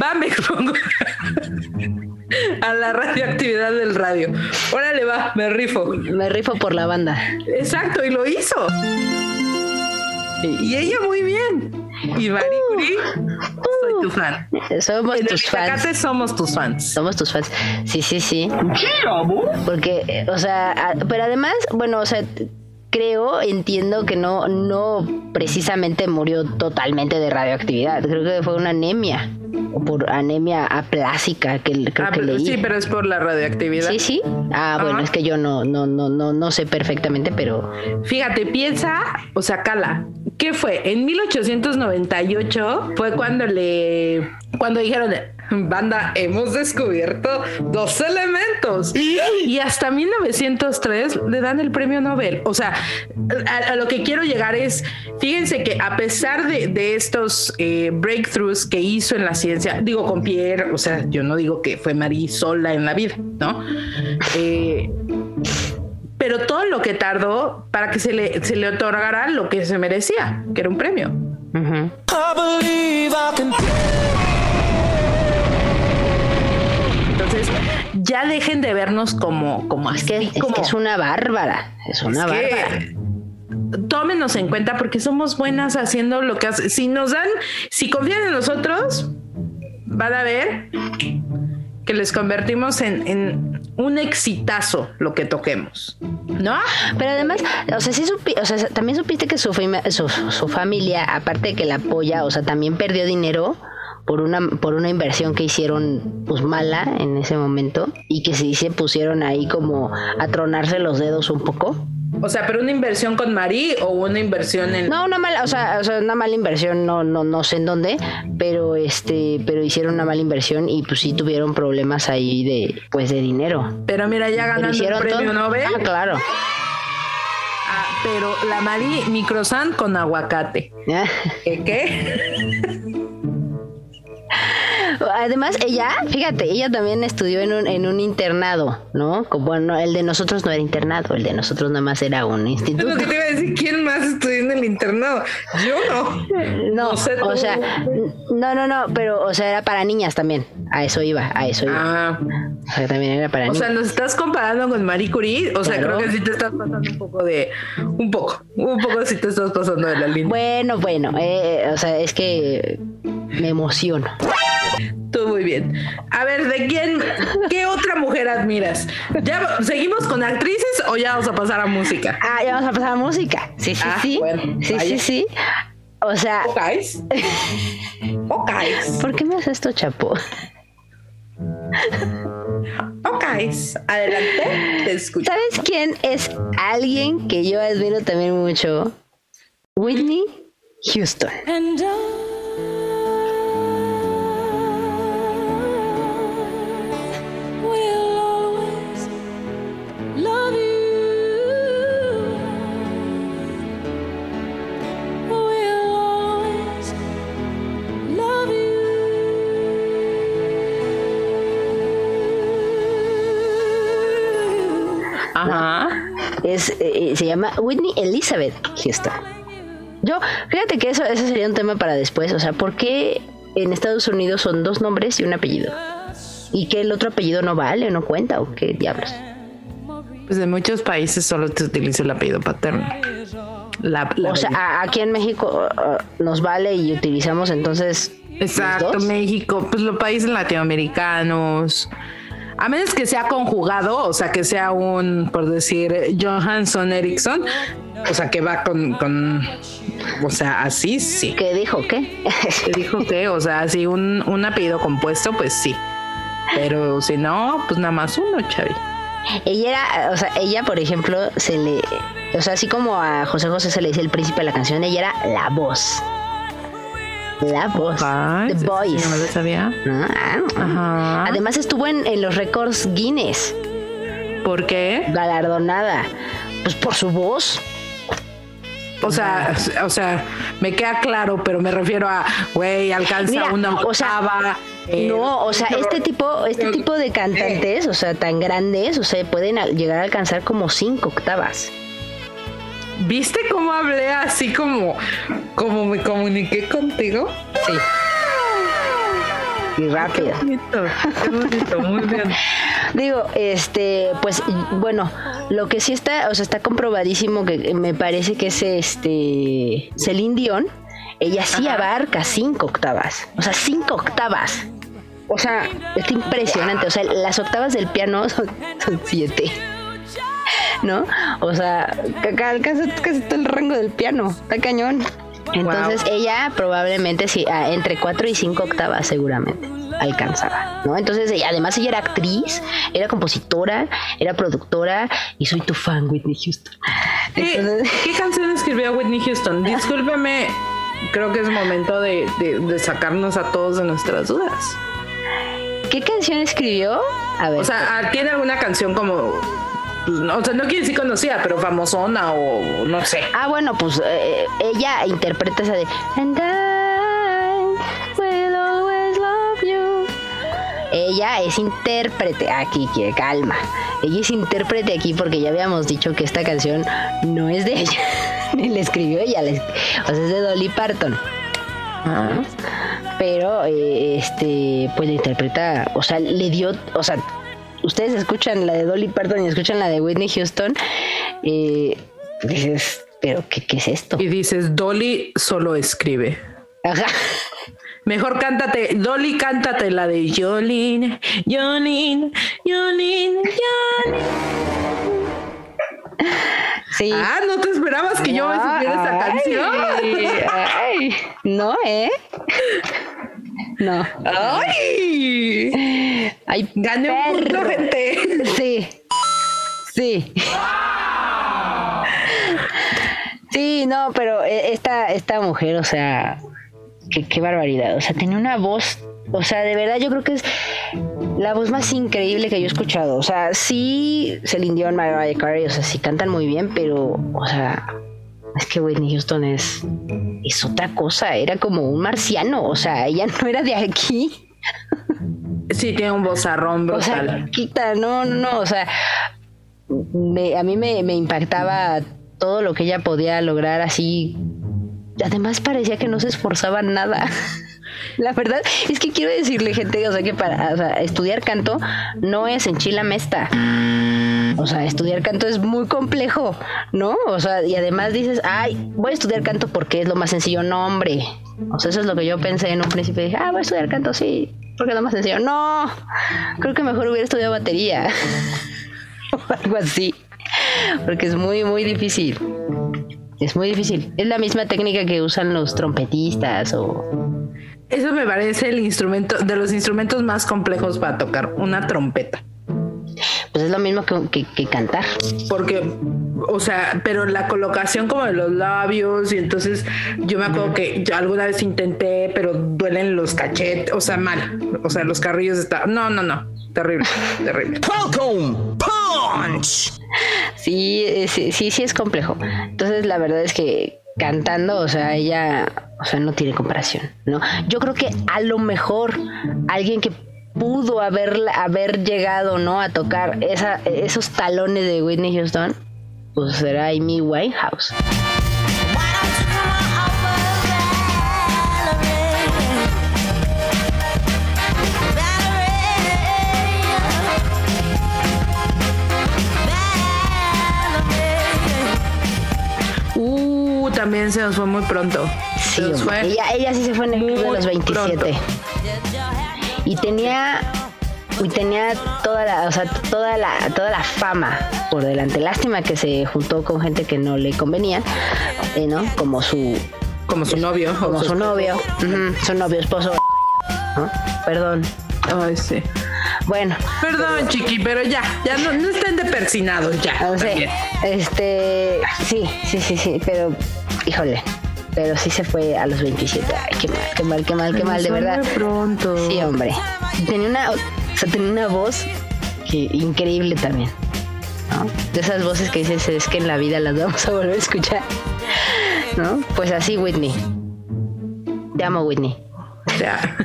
Va, me expongo a la radioactividad del radio. Órale, va, me rifo. Me rifo por la banda. Exacto, y lo hizo. Y ella muy bien. Y Marie uh, Curie, soy tu fan. Somos tus fans. somos tus fans. Somos tus fans. Sí, sí, sí. Porque, eh, o sea, pero además, bueno, o sea, creo, entiendo que no, no precisamente murió totalmente de radioactividad. Creo que fue una anemia. O por anemia aplásica que creo ah, que leí. Sí, pero es por la radioactividad. Sí, sí. Ah, bueno, es que yo no, no, no, no, no sé perfectamente, pero. Fíjate, piensa, o sea, cala. ¿Qué fue? En 1898 fue cuando le. Cuando dijeron, Banda, hemos descubierto dos elementos. Y hasta 1903 le dan el premio Nobel. O sea, a, lo que quiero llegar es, fíjense que a pesar de, estos eh, breakthroughs que hizo en la ciencia, digo con Pierre, o sea, yo no digo que fue Marie sola en la vida, ¿no? Eh, pero todo lo que tardó para que se le, se le otorgara lo que se merecía, que era un premio. Ya dejen de vernos como, como es que, es, una bárbara, es una bárbara. tómenos en cuenta porque somos buenas haciendo lo que hacen. Si nos dan, si confían en nosotros, van a ver que les convertimos en, un exitazo lo que toquemos, ¿no? Pero además, o sea, sí o sea, también supiste que su, su, su familia, aparte de que la apoya, o sea, también perdió dinero por una, por una inversión que hicieron pues mala en ese momento y que se pusieron ahí como a tronarse los dedos un poco. O sea, pero una inversión con Marí o una inversión en No, una mala, o sea, o sea, una mala inversión, no no no sé en dónde, pero este, pero hicieron una mala inversión y pues sí tuvieron problemas ahí de pues de dinero. Pero mira, ya ganando el premio Nobel. Ah, claro. Ah, pero la Marí microsan con aguacate. ¿Qué? qué? Además, ella, fíjate, ella también estudió en un, en un internado, ¿no? Como, bueno, el de nosotros no era internado, el de nosotros nada más era un instituto. Es lo que te iba a decir, ¿quién más estudió en el internado? Yo no. No, o sea, no, no, no, pero, o sea, era para niñas también. A eso iba, a eso iba. Ah. O sea, también era para niñas. O sea, ¿nos estás comparando con Marie Curie? O sea, creo que sí te estás pasando un poco de, un poco, un poco sí te estás pasando de la línea. Bueno, bueno, eh, o sea, es que me emociono. Tú muy bien. A ver, ¿de quién, qué otra mujer admiras? ¿Ya seguimos con actrices o ya vamos a pasar a música? Ah, ya vamos a pasar a música. Sí, sí, ah, sí. sí, sí, sí. O sea. ¿Ocais? ¿Ocais? ¿Por qué me haces esto, Chapo? Ocais. Adelante, te escucho. ¿Sabes quién es alguien que yo admiro también mucho? Whitney Houston. Es, eh, eh, se llama Whitney Elizabeth Houston. Yo, fíjate que eso, eso sería un tema para después. O sea, ¿por qué en Estados Unidos son dos nombres y un apellido? ¿Y que el otro apellido no vale o no cuenta o qué diablos? Pues en muchos países solo te utiliza el apellido paterno. o sea, aquí en México uh, nos vale y utilizamos entonces. Exacto, México, pues los países latinoamericanos, a menos que sea conjugado, o sea, que sea un, por decir, Johansson Erickson, o sea, que va con, con o sea, así sí. ¿Qué dijo qué? ¿Qué dijo qué? O sea, así un, un apellido compuesto, pues sí. Pero si no, pues nada más uno, Chavi. Ella era, o sea, ella, por ejemplo, se le, o sea, así como a José José se le dice el príncipe de la canción, ella era la voz. La voz. The Voice. No lo sabía. Ah. Además estuvo en, los récords Guinness. ¿Por qué? Galardonada. Pues por su voz. O sea, o sea, me queda claro, pero me refiero a, güey, alcanza una octava. Eh, no, o sea, este tipo, este tipo de cantantes, o sea, tan grandes, o sea, pueden llegar a alcanzar como cinco octavas. ¿Viste cómo hablé así como, como me comuniqué contigo? Sí. Y rápido. Qué bonito, muy bien. Digo, este, pues bueno, lo que sí está, o sea, está comprobadísimo que me parece que es este Celine Dion, ella sí abarca cinco octavas, o sea, cinco octavas. O sea, está impresionante, o sea, las octavas del piano son siete. ¿No? O sea, alcanza casi todo el rango del piano, está cañón. Entonces ella probablemente sí, ah, entre 4 y 5 octavas seguramente alcanzaba, ¿no? Entonces ella, además ella era actriz, era compositora, era productora y soy tu fan, Whitney Houston. ¿Qué, canción escribió Whitney Houston? Discúlpeme, creo que es momento de, de sacarnos a todos de nuestras dudas. ¿Qué canción escribió? A ver. O sea, ¿tiene alguna canción como pues, no, o sea, no quiere decir conocida, pero famosona o no sé. Ah, bueno, pues eh, ella interpreta esa de And I will always love you. Ella es intérprete aquí, que calma. Ella es intérprete aquí porque ya habíamos dicho que esta canción no es de ella, ni la escribió ella, o sea, es de Dolly Parton. Pero eh, este, pues la interpreta, o sea, le dio, o sea, ustedes escuchan la de Dolly Parton y escuchan la de Whitney Houston, y dices, pero qué, es esto? Y dices, Dolly solo escribe. Ajá. Mejor cántate, Dolly, cántate la de Jolene, Jolene, Jolene, Jolene. Sí. Ah, no te esperabas que yo me supiera esa canción. Ay, no, ¿eh? No. ¡Ay! Ay, Gané un punto, gente. Sí. Sí. Sí, no, pero eh, esta, esta mujer, o sea, qué, qué barbaridad. O sea, tiene una voz, o sea, de verdad yo creo que es la voz más increíble que yo he escuchado. O sea, sí, Celine Dion, Mariah Carey, o sea, sí cantan muy bien, pero, o sea, es que Whitney Houston es, es otra cosa, era como un marciano, o sea, ella no era de aquí. Sí, tiene un vozarrón brutal. O sea, quita, no, no, no, o sea, a mí me, me impactaba todo lo que ella podía lograr así. Además parecía que no se esforzaba nada. La verdad es que quiero decirle, gente, o sea, que para estudiar canto no es en chila mesta. O sea, estudiar canto es muy complejo, ¿no? O sea, y además dices, ay, voy a estudiar canto porque es lo más sencillo. No, hombre. O sea, eso es lo que yo pensé en un principio. Dije, ah, voy a estudiar canto, sí, porque es lo más sencillo. No, creo que mejor hubiera estudiado batería. o algo así. Porque es muy, muy difícil. Es muy difícil. Es la misma técnica que usan los trompetistas o eso me parece el instrumento de los instrumentos más complejos para tocar, una trompeta. Pues es lo mismo que, cantar. Porque, o sea, pero la colocación como de los labios y entonces yo me acuerdo que yo alguna vez intenté, pero duelen los cachetes, o sea, mal. O sea, los carrillos están... No, no, no. Terrible, terrible. Punch. Sí, sí, sí, sí es complejo. Entonces, la verdad es que cantando, o sea, ella, o sea, no tiene comparación, ¿no? Yo creo que a lo mejor alguien que pudo haber, haber llegado, ¿no? A tocar esa, esos talones de Whitney Houston, pues será Amy Winehouse. también se nos fue muy pronto. Sí, ella, sí se fue en el club de los 27. Y tenía y tenía toda la, o sea, toda la, toda la fama por delante. Lástima que se juntó con gente que no le convenía, eh, ¿no? Como su como su novio, como su, novio, su novio esposo, Perdón. Ay, sí. Bueno. Perdón, chiqui, pero ya, ya no, no estén de persinados ya. O este, sí, sí, sí, sí, pero híjole, pero sí se fue a los 27. Ay, qué mal, qué mal, qué mal, qué mal, de verdad. pronto. Sí, hombre. Tenía una, o sea, tenía una voz que, increíble también. ¿no? De esas voces que dices, es que en la vida las vamos a volver a escuchar. ¿No? Pues así, Whitney. Te amo, Whitney. Ya.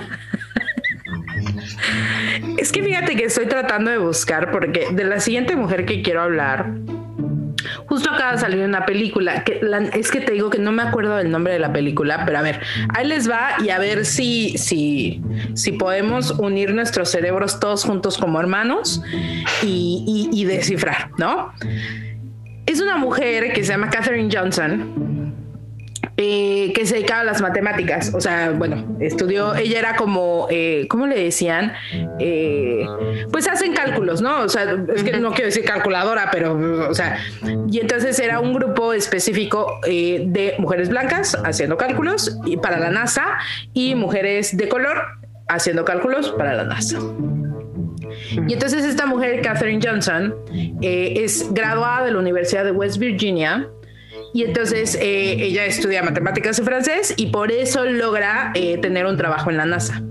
es que fíjate que estoy tratando de buscar porque de la siguiente mujer que quiero hablar Justo acaba de salir una película, que es que te digo que no me acuerdo del nombre de la película, pero a ver, ahí les va y a ver si, si, si podemos unir nuestros cerebros todos juntos como hermanos y, y descifrar, ¿no? Es una mujer que se llama Katherine Johnson eh, que se dedicaba a las matemáticas. O sea, bueno, estudió, ella era como, eh, ¿cómo le decían? Eh, pues hacen cálculos, ¿no? O sea, es que no quiero decir calculadora, pero, o sea, y entonces era un grupo específico de mujeres blancas haciendo cálculos y para la NASA y mujeres de color haciendo cálculos para la NASA. Y entonces esta mujer, Katherine Johnson, es graduada de la Universidad de West Virginia y entonces eh, ella estudia matemáticas y francés y por eso logra eh, tener un trabajo en la NASA.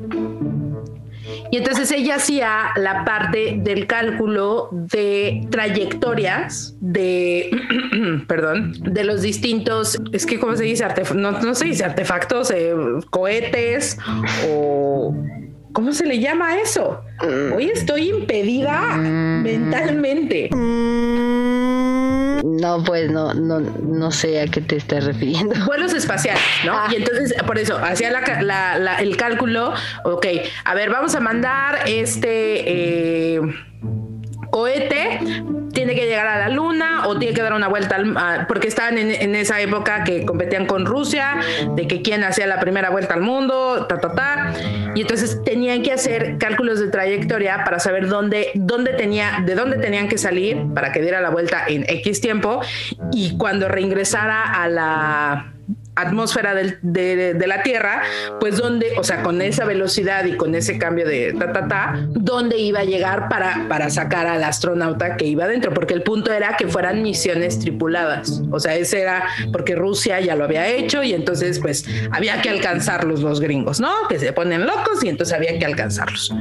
Y entonces ella hacía la parte del cálculo de trayectorias de, perdón, de los distintos, es que cómo se dice, no, no se dice artefactos, eh, cohetes o ¿cómo se le llama eso? Mm. Hoy estoy impedida mm. mentalmente. No, pues no, no, no sé a qué te estás refiriendo. Vuelos espaciales, ¿no? Ah. Y entonces, por eso, hacía el cálculo, ok, a ver, vamos a mandar este eh, cohete tiene que llegar a la luna o tiene que dar una vuelta, al, porque estaban en, esa época que competían con Rusia, de que quién hacía la primera vuelta al mundo, ta, ta, ta. Y entonces tenían que hacer cálculos de trayectoria para saber dónde, dónde tenía, de dónde tenían que salir para que diera la vuelta en X tiempo y cuando reingresara a la atmósfera de, la Tierra, pues donde, o sea, con esa velocidad y con ese cambio de ta, ta, ta, dónde iba a llegar para, para sacar al astronauta que iba adentro, porque el punto era que fueran misiones tripuladas, o sea, ese era porque Rusia ya lo había hecho y entonces pues había que alcanzarlos los gringos, ¿no? Que se ponen locos y entonces había que alcanzarlos.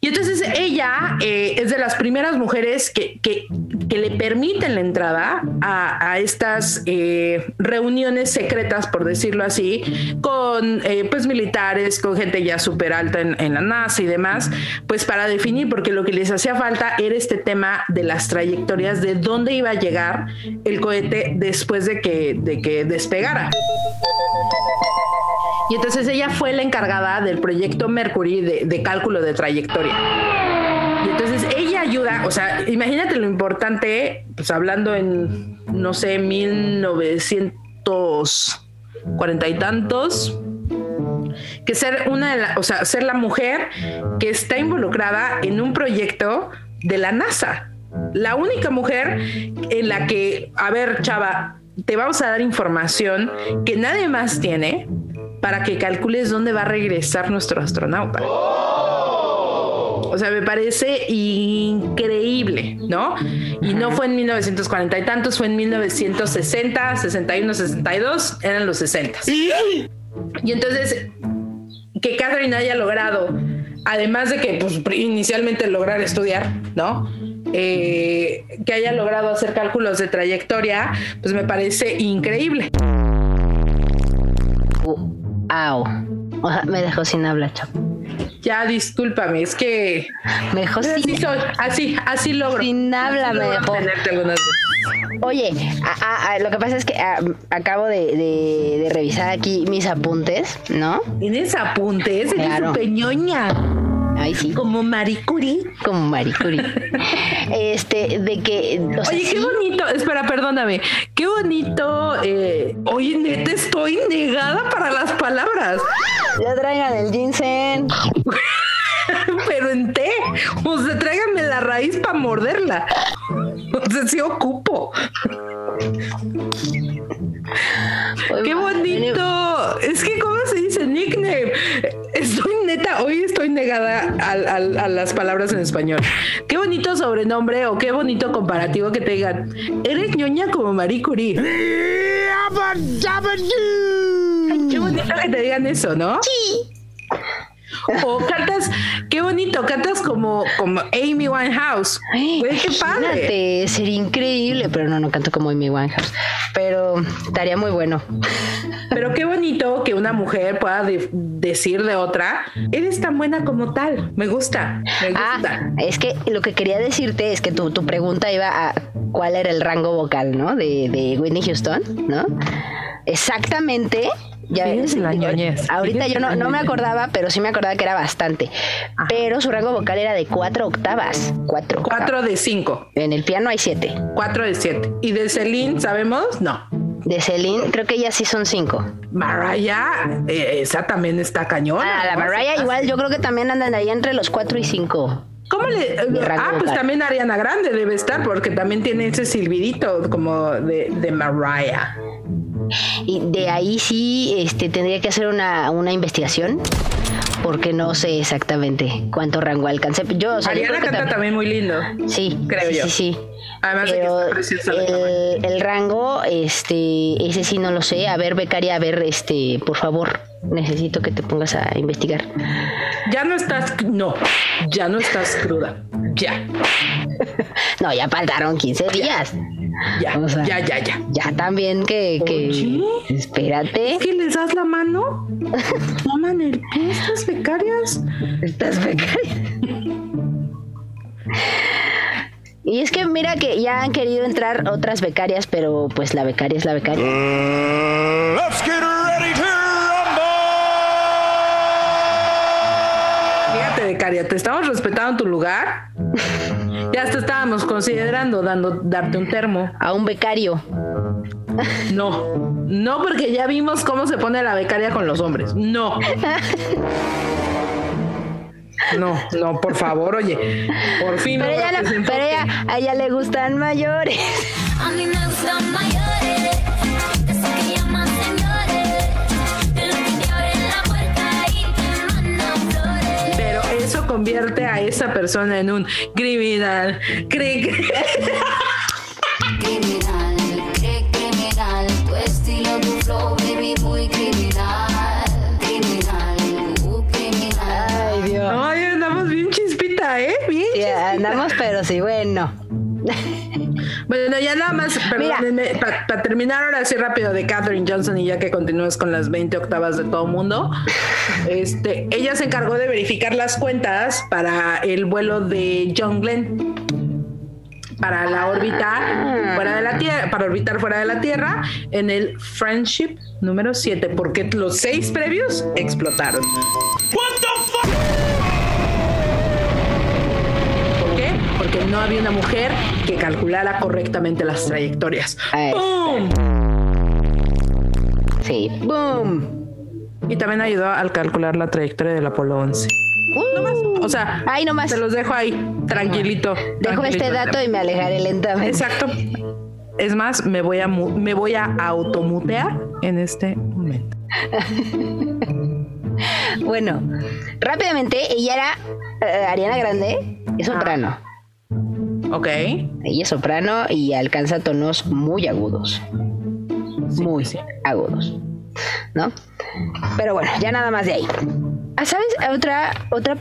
Y entonces ella eh, es de las primeras mujeres que, que, le permiten la entrada a, estas eh, reuniones secretas, por decirlo así, con eh, pues militares, con gente ya súper alta en, la NASA y demás, pues para definir, porque lo que les hacía falta era este tema de las trayectorias, de dónde iba a llegar el cohete después de que, de que despegara. Y entonces ella fue la encargada del proyecto Mercury de, cálculo de trayectoria. Y entonces ella ayuda, o sea, imagínate lo importante, pues hablando en, no sé, 1940 y tantos, que ser una de o sea, ser la mujer que está involucrada en un proyecto de la NASA. La única mujer en la que, a ver, chava, te vamos a dar información que nadie más tiene para que calcules dónde va a regresar nuestro astronauta. O sea, me parece increíble, ¿no? Y no fue en 1940 y tantos, fue en 1960, 61, 62, eran los 60. Y entonces, que Catherine haya logrado, además de que pues, inicialmente lograr estudiar, ¿no? Eh, que haya logrado hacer cálculos de trayectoria, pues me parece increíble. Au. O sea, me dejó sin hablar, chapo. Ya, discúlpame, es que. Me dejó sin. Así, soy, así, así logro. Sin habla, me dejó. Oye, lo que pasa es que acabo de, revisar aquí mis apuntes, ¿no? ¿Tienes apuntes? Eres claro. peñoña. Sí. Como Marie Curie. Como Marie Curie. este, de que. oye, qué bonito. Espera, perdóname. Qué bonito. Eh, oye, neta, estoy negada para las palabras. Ya traigan el ginseng. Pero en té. O sea, tráiganme la raíz para morderla. O sea, sí ocupo. ¡Qué bonito! Es que, ¿cómo se dice? Nickname. Estoy neta, hoy estoy negada a, las palabras en español. Qué bonito sobrenombre o qué bonito comparativo que te digan. Eres ñoña como Marie Curie. qué bonito que te digan eso, ¿no? Sí. O cantas, qué bonito, cantas como, como Amy Winehouse. qué padre. sería increíble, pero no, no canto como Amy Winehouse. Pero estaría muy bueno. Pero qué bonito que una mujer pueda decir de otra, eres tan buena como tal. Me gusta, me ah, gusta. es que lo que quería decirte es que tu, tu pregunta iba a cuál era el rango vocal, ¿no? De, de Whitney Houston, ¿no? Exactamente ya ahorita yo no, me acordaba, pero sí me acordaba que era bastante. Pero su rango vocal era de cuatro octavas. Cuatro. Cuatro de cinco. En el piano hay siete. Cuatro de siete. ¿Y de Celine sabemos? No. De Celine, creo que ya sí son cinco. Mariah, eh, esa también está cañón. Ah, la Mariah igual yo creo que también andan ahí entre los cuatro y cinco. ¿Cómo le.? Ah, pues también Ariana Grande debe estar, porque también tiene ese silbidito como de, de Mariah. Y de ahí sí este, tendría que hacer una, una investigación porque no sé exactamente cuánto rango alcancé. Yo, Ariana canta también, muy lindo. Sí, creo yo. Sí, sí. Además el, el, rango, este, ese sí no lo sé. A ver, becaria, a ver, este, por favor, necesito que te pongas a investigar. Ya no estás, no, ya no estás cruda, ya. no, ya faltaron 15 días. Ya, ya, ya, ya. Ya también que, que espérate. ¿Es que les das la mano? ¿Toman el pie estas becarias? Estas becarias. Y es que mira que ya han querido entrar otras becarias, pero pues la becaria es la becaria. Uh, let's get ready to Fíjate, becaria, te estamos respetando tu lugar. Ya hasta estábamos considerando dando, darte un termo. A un becario. No, no porque ya vimos cómo se pone la becaria con los hombres. No. No, no, por favor, oye. Por fin. Pero, ella, pero ella, a ella le gustan mayores. A mí me gustan mayores. Convierte a esa persona en un criminal. criminal, criminal, tu estilo, tu flow, baby, muy criminal. Criminal, criminal. Ay, Dios. Ay, andamos bien chispitas pero sí, bueno. Bueno, ya nada más, perdónenme, para terminar ahora así rápido de Catherine Johnson y ya que continúes con las 20 octavas de todo mundo, este, ella se encargó de verificar las cuentas para el vuelo de John Glenn para la órbita fuera de la Tierra, para orbitar fuera de la Tierra en el Friendship número 7, porque los seis previos explotaron. ¿Por Porque no había una mujer que calculara correctamente las trayectorias. ¡Boom! Sí, ¡boom! Y también ayudó al calcular la trayectoria del Apolo 11. Uh, o sea, ahí nomás. Te los dejo ahí, tranquilito. Dejo este dato y me alejaré lentamente. Exacto. Es más, me voy a me voy a automutear en este momento. bueno, rápidamente, ella era eh, Ariana Grande, es soprano. Ok. Ella es soprano y alcanza tonos muy agudos. muy agudos. ¿No? Pero bueno, ya nada más de ahí. Ah, ¿Sabes? Otra, otra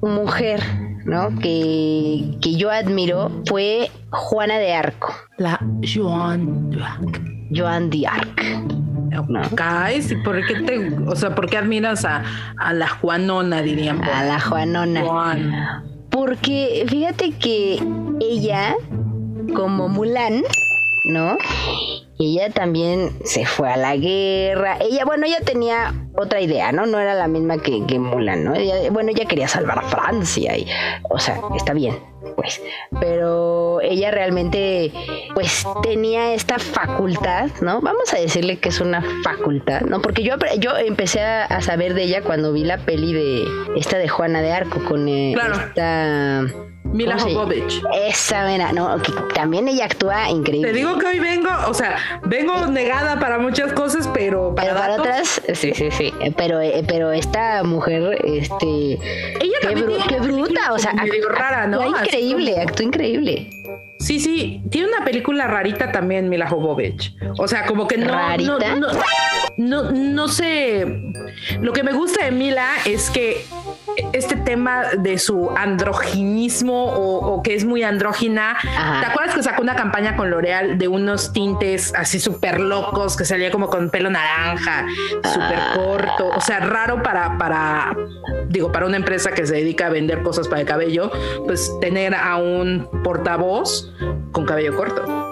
mujer, ¿no? Que, que yo admiro fue Juana de Arco. La Joan de Arc. Joan de Arc. No. ¿y por qué te, o sea, por qué admiras a, a la Juanona, dirían? A la Juanona. Porque fíjate que ella, como Mulan, ¿no? ella también se fue a la guerra. Ella, bueno, ella tenía otra idea, ¿no? No era la misma que, que Mulan, ¿no? bueno, ella quería salvar a Francia y, o sea, está bien, pues. Pero ella realmente, pues, tenía esta facultad, ¿no? Vamos a decirle que es una facultad, ¿no? Porque yo, yo empecé a, saber de ella cuando vi la peli de esta de Juana de Arco con eh, esta Mila Jovovich. Esa, mira, no, también ella actúa increíble. Te digo que hoy vengo, o sea, vengo negada para muchas cosas, pero para, para otras, sí, sí, sí. Pero, eh, pero esta mujer, este. Ella qué, qué bruta, o sea, medio rara, ¿no? Actúa increíble, actúa increíble. Sí, sí, tiene una película rarita también, Mila Jovovich. O sea, como que no, ¿Rarita? no, no, no sé. Lo que me gusta de Mila es que este tema de su androginismo o, que es muy andrógina. ¿Te acuerdas que sacó una campaña con L'Oreal de unos tintes así súper locos que salía como con pelo naranja, súper ah. corto? O sea, raro para, para, digo, para una empresa que se dedica a vender cosas para el cabello, pues tener a un portavoz con cabello corto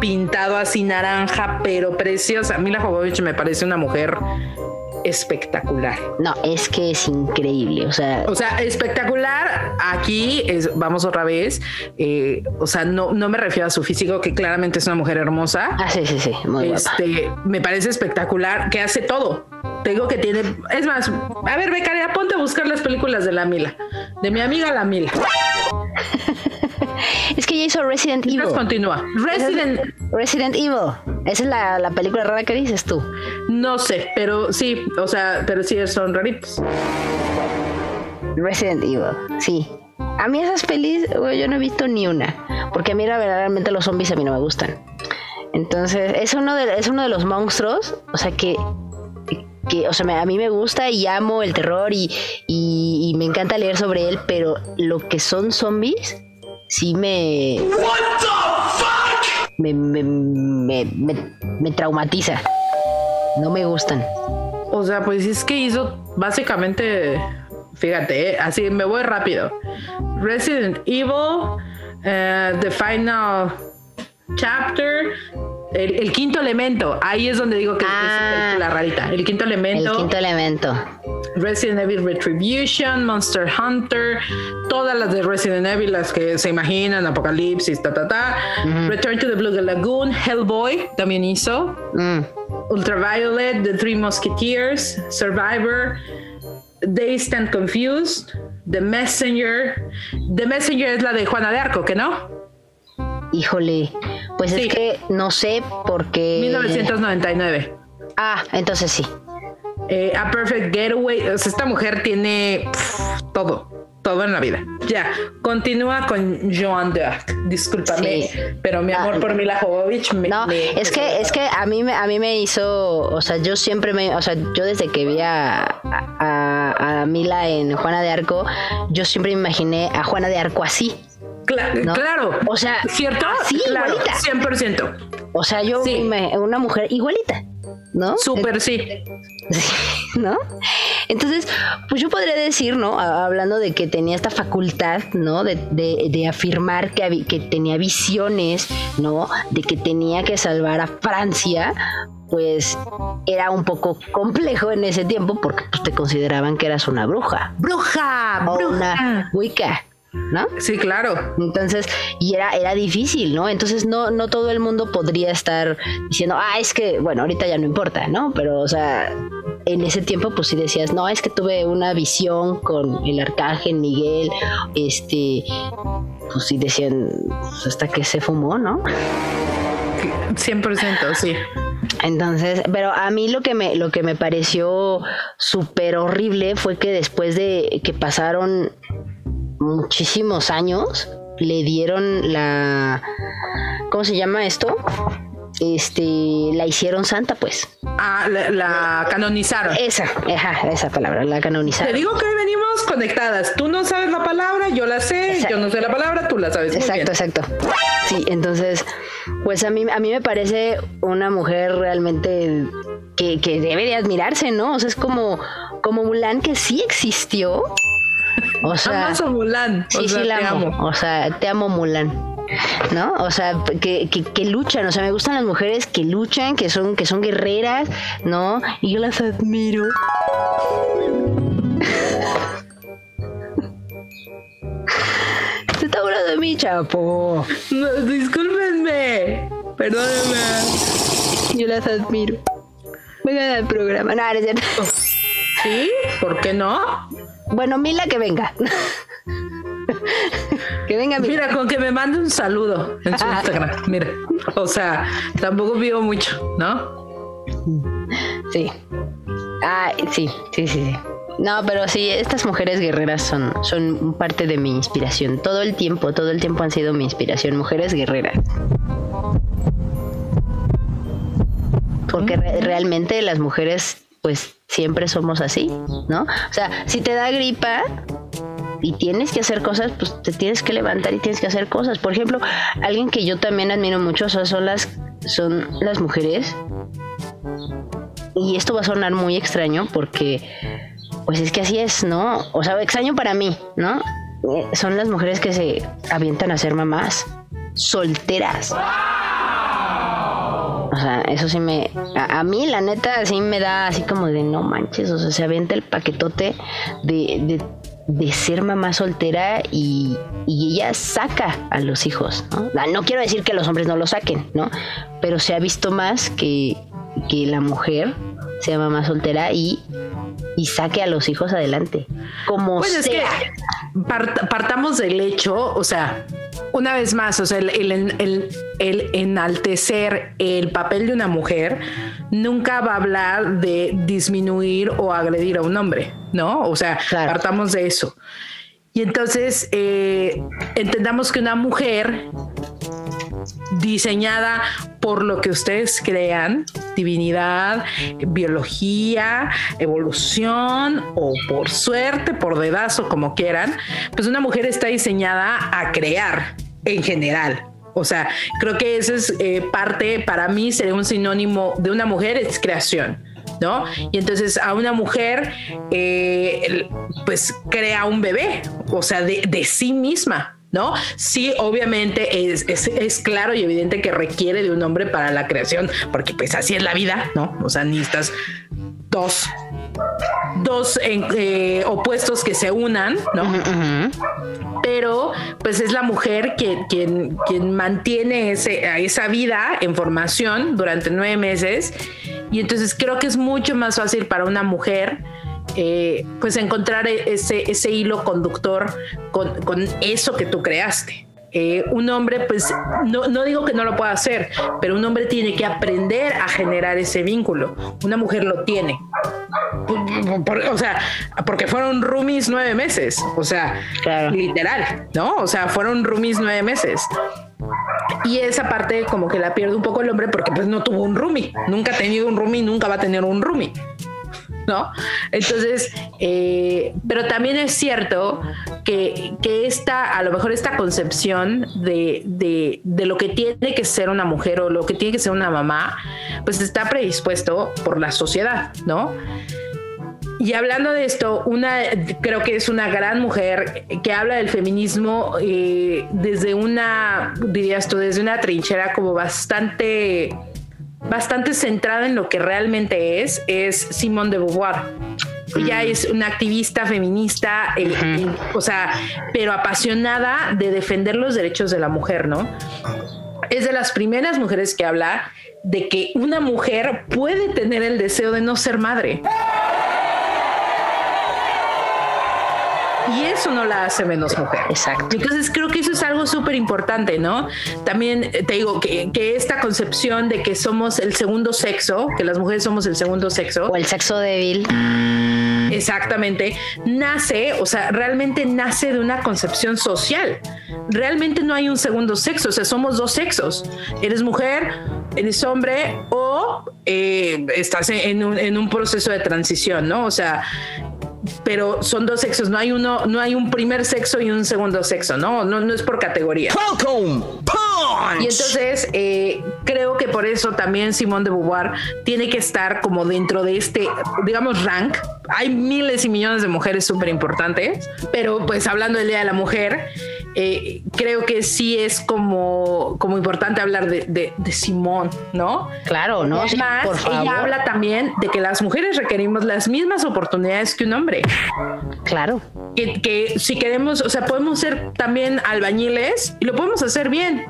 pintado así naranja, pero preciosa. Mila Jovovich me parece una mujer espectacular. No, es que es increíble, o sea... O sea, espectacular, aquí es, vamos otra vez, eh, o sea, no, no me refiero a su físico, que claramente es una mujer hermosa. Ah, sí, sí, sí, muy este, Me parece espectacular, que hace todo. Tengo que tiene, es más, a ver, Becaria, ponte a buscar las películas de la Mila, de mi amiga la Mila. es que ella hizo Resident Evil. continúa. Resident... Resident Evil. Esa es la, la, película rara que dices tú. No sé, pero sí, o sea, pero sí son raritos. Resident Evil, sí. A mí esas pelis, yo no he visto ni una. Porque a mí verdaderamente los zombies a mí no me gustan. Entonces, es uno de, es uno de los monstruos, o sea, que que, o sea, a mí me gusta y amo el terror y, y, me encanta leer sobre él, pero lo que son zombies, sí me... Me, me, me, me, traumatiza. No me gustan. O sea, pues es que hizo básicamente, fíjate, ¿eh? así me voy rápido. Resident Evil, uh, The Final Chapter, el, quinto elemento, ahí es donde digo que ah, es la rarita. El quinto elemento. El quinto elemento. Resident Evil Retribution, Monster Hunter, todas las de Resident Evil, las que se imaginan, Apocalipsis, ta, ta, ta. Return to the Blue Lagoon, Hellboy también hizo. Mm. Ultraviolet, The Three Musketeers, Survivor, Dazed and Confused, The Messenger. The Messenger es la de Juana de Arco, ¿que no? Híjole, pues es que no sé por qué. 1999. Ah, entonces sí. Eh, a Perfect Getaway. O sea, esta mujer tiene todo, todo en la vida. Ya, continúa con Joan Arc. Discúlpame, pero mi amor ah, por Mila Jovovich me. No, es que, es que a mí, a mí me hizo. O sea, yo siempre me. O sea, yo desde que vi a, a Mila en Juana de Arco, yo siempre me imaginé a Juana de Arco así claro. O sea, ¿cierto? Sí, claro, igualita. 100%. O sea, yo, una mujer igualita, ¿no? Súper sí. ¿No? Entonces, pues yo podría decir, ¿no? Hablando de que tenía esta facultad, ¿no? De, de, afirmar que, que tenía visiones, ¿no? De que tenía que salvar a Francia, pues era un poco complejo en ese tiempo porque pues, te consideraban que eras una bruja. Bruja, o bruja. Una wicca. ¿No? Sí, claro. Entonces, y era, era difícil, ¿no? Entonces no, no todo el mundo podría estar diciendo, ah, es que, bueno, ahorita ya no importa, ¿no? Pero, o sea, en ese tiempo, pues sí decías, no, es que tuve una visión con el arcángel Miguel, este, pues sí decían, pues, hasta que se fumó, ¿no? 100%, sí. Entonces, pero a mí lo que me, lo que me pareció súper horrible fue que después de que pasaron muchísimos años le dieron la ¿cómo se llama esto? Este, la hicieron santa, pues. Ah, la, canonizaron. Esa, esa palabra, la canonizaron. Te digo que hoy venimos conectadas. Tú no sabes la palabra, yo la sé. Yo no sé la palabra, tú la sabes. Exacto, exacto. Sí, entonces, pues a mí, a mí me parece una mujer realmente que, que debe de admirarse, ¿no? O sea, es como, como Mulan que sí existió o sea, Amas a Mulan. Sí, sí, la amo. O sea, te amo Mulan. ¿no? O sea, que, que, luchan, o sea, me gustan las mujeres que luchan, que son, que son guerreras, ¿no? Y yo las admiro. Se está hablando de mí, chapo. No, discúlpenme. Perdónenme. Yo las admiro. Vengan al programa. No, es cierto. ¿Sí? ¿Por qué no? Bueno, Mila, que venga. que venga Mira, con que me mande un saludo en su Instagram. Mira, o sea, tampoco vivo mucho, ¿no? Sí. Ah, sí, sí, sí, No, pero sí, estas mujeres guerreras son, son parte de mi inspiración. Todo el tiempo, todo el tiempo han sido mi inspiración. Mujeres guerreras. Porque realmente las mujeres, pues siempre somos así, ¿no? O sea, si te da gripa y tienes que hacer cosas, pues te tienes que levantar y tienes que hacer cosas. Por ejemplo, alguien que yo también admiro mucho son las, son las mujeres. Y esto va a sonar muy extraño porque, pues es que así es, ¿no? O sea, extraño para mí, ¿no? Eh, son las mujeres que se avientan a ser mamás solteras. O sea, eso sí me. A, mí, la neta, sí me da así como de no manches. O sea, se avienta el paquetote de, de, ser mamá soltera y, ella saca a los hijos, ¿no? No quiero decir que los hombres no lo saquen, ¿no? Pero se ha visto más que, que la mujer sea mamá soltera y, y saque a los hijos adelante. Como pues Es que partamos del hecho, o sea, una vez más, o sea, el, el, el, enaltecer el papel de una mujer nunca va a hablar de disminuir o agredir a un hombre, ¿no? O sea, partamos de eso. Y entonces eh, entendamos que una mujer diseñada por lo que ustedes crean, divinidad, biología, evolución o por suerte, por dedazo, como quieran, pues una mujer está diseñada a crear en general. O sea, creo que eso es eh, parte, para mí sería un sinónimo de una mujer, es creación. ¿no? Y entonces a una mujer, eh, pues crea un bebé, o sea, de, sí misma, ¿no? Sí, obviamente es, es, claro y evidente que requiere de un hombre para la creación, porque pues así es la vida, ¿no? O sea, necesitas dos, dos eh, opuestos que se unan, ¿no? Pero pues es la mujer quien, quien, quien mantiene ese, esa vida en formación durante nueve meses y entonces creo que es mucho más fácil para una mujer eh, pues encontrar e-, ese, ese hilo conductor con, con eso que tú creaste. Eh, un hombre, pues, no, no, digo que no lo pueda hacer, pero un hombre tiene que aprender a generar ese vínculo. Una mujer lo tiene. o sea, porque fueron roomies nueve meses. O sea, literal, ¿no? O sea, fueron roomies nueve meses. Y esa parte como que la pierde un poco el hombre porque pues no tuvo un roomie. Nunca ha tenido un roomie, nunca va a tener un roomie. ¿No? Entonces, eh, pero también es cierto que, que, esta, a lo mejor esta concepción de, de, de, lo que tiene que ser una mujer o lo que tiene que ser una mamá, pues está predispuesto por la sociedad, ¿no? Y hablando de esto, una creo que es una gran mujer que habla del feminismo eh, desde una, dirías tú, desde una trinchera como bastante, bastante centrada en lo que realmente es, es Simone de Beauvoir. Ella mm. es una activista feminista, eh, o sea, pero apasionada de defender los derechos de la mujer, ¿no? Es de las primeras mujeres que habla de que una mujer puede tener el deseo de no ser madre. Y eso no la hace menos mujer. Exacto. Entonces creo que eso es algo súper importante, ¿no? También eh, te digo que, que, esta concepción de que somos el segundo sexo, que las mujeres somos el segundo sexo. O el sexo débil. Exactamente, nace, o sea, realmente nace de una concepción social. Realmente no hay un segundo sexo, o sea, somos dos sexos. Eres mujer, eres hombre o eh, estás en un, en un proceso de transición, ¿no? O sea, pero son dos sexos, no hay uno, no hay un primer sexo y un segundo sexo, no, no, no es por categoría. Y entonces eh, creo que por eso también Simón de Beauvoir tiene que estar como dentro de este, digamos, rank. Hay miles y millones de mujeres súper importantes, pero pues hablando del Día de la Mujer, eh, creo que sí es como, como importante hablar de, de, Simón, ¿no? Claro, ¿no? Además, ella habla también de que las mujeres requerimos las mismas oportunidades que un hombre. Claro. Que, que si queremos, o sea, podemos ser también albañiles y lo podemos hacer bien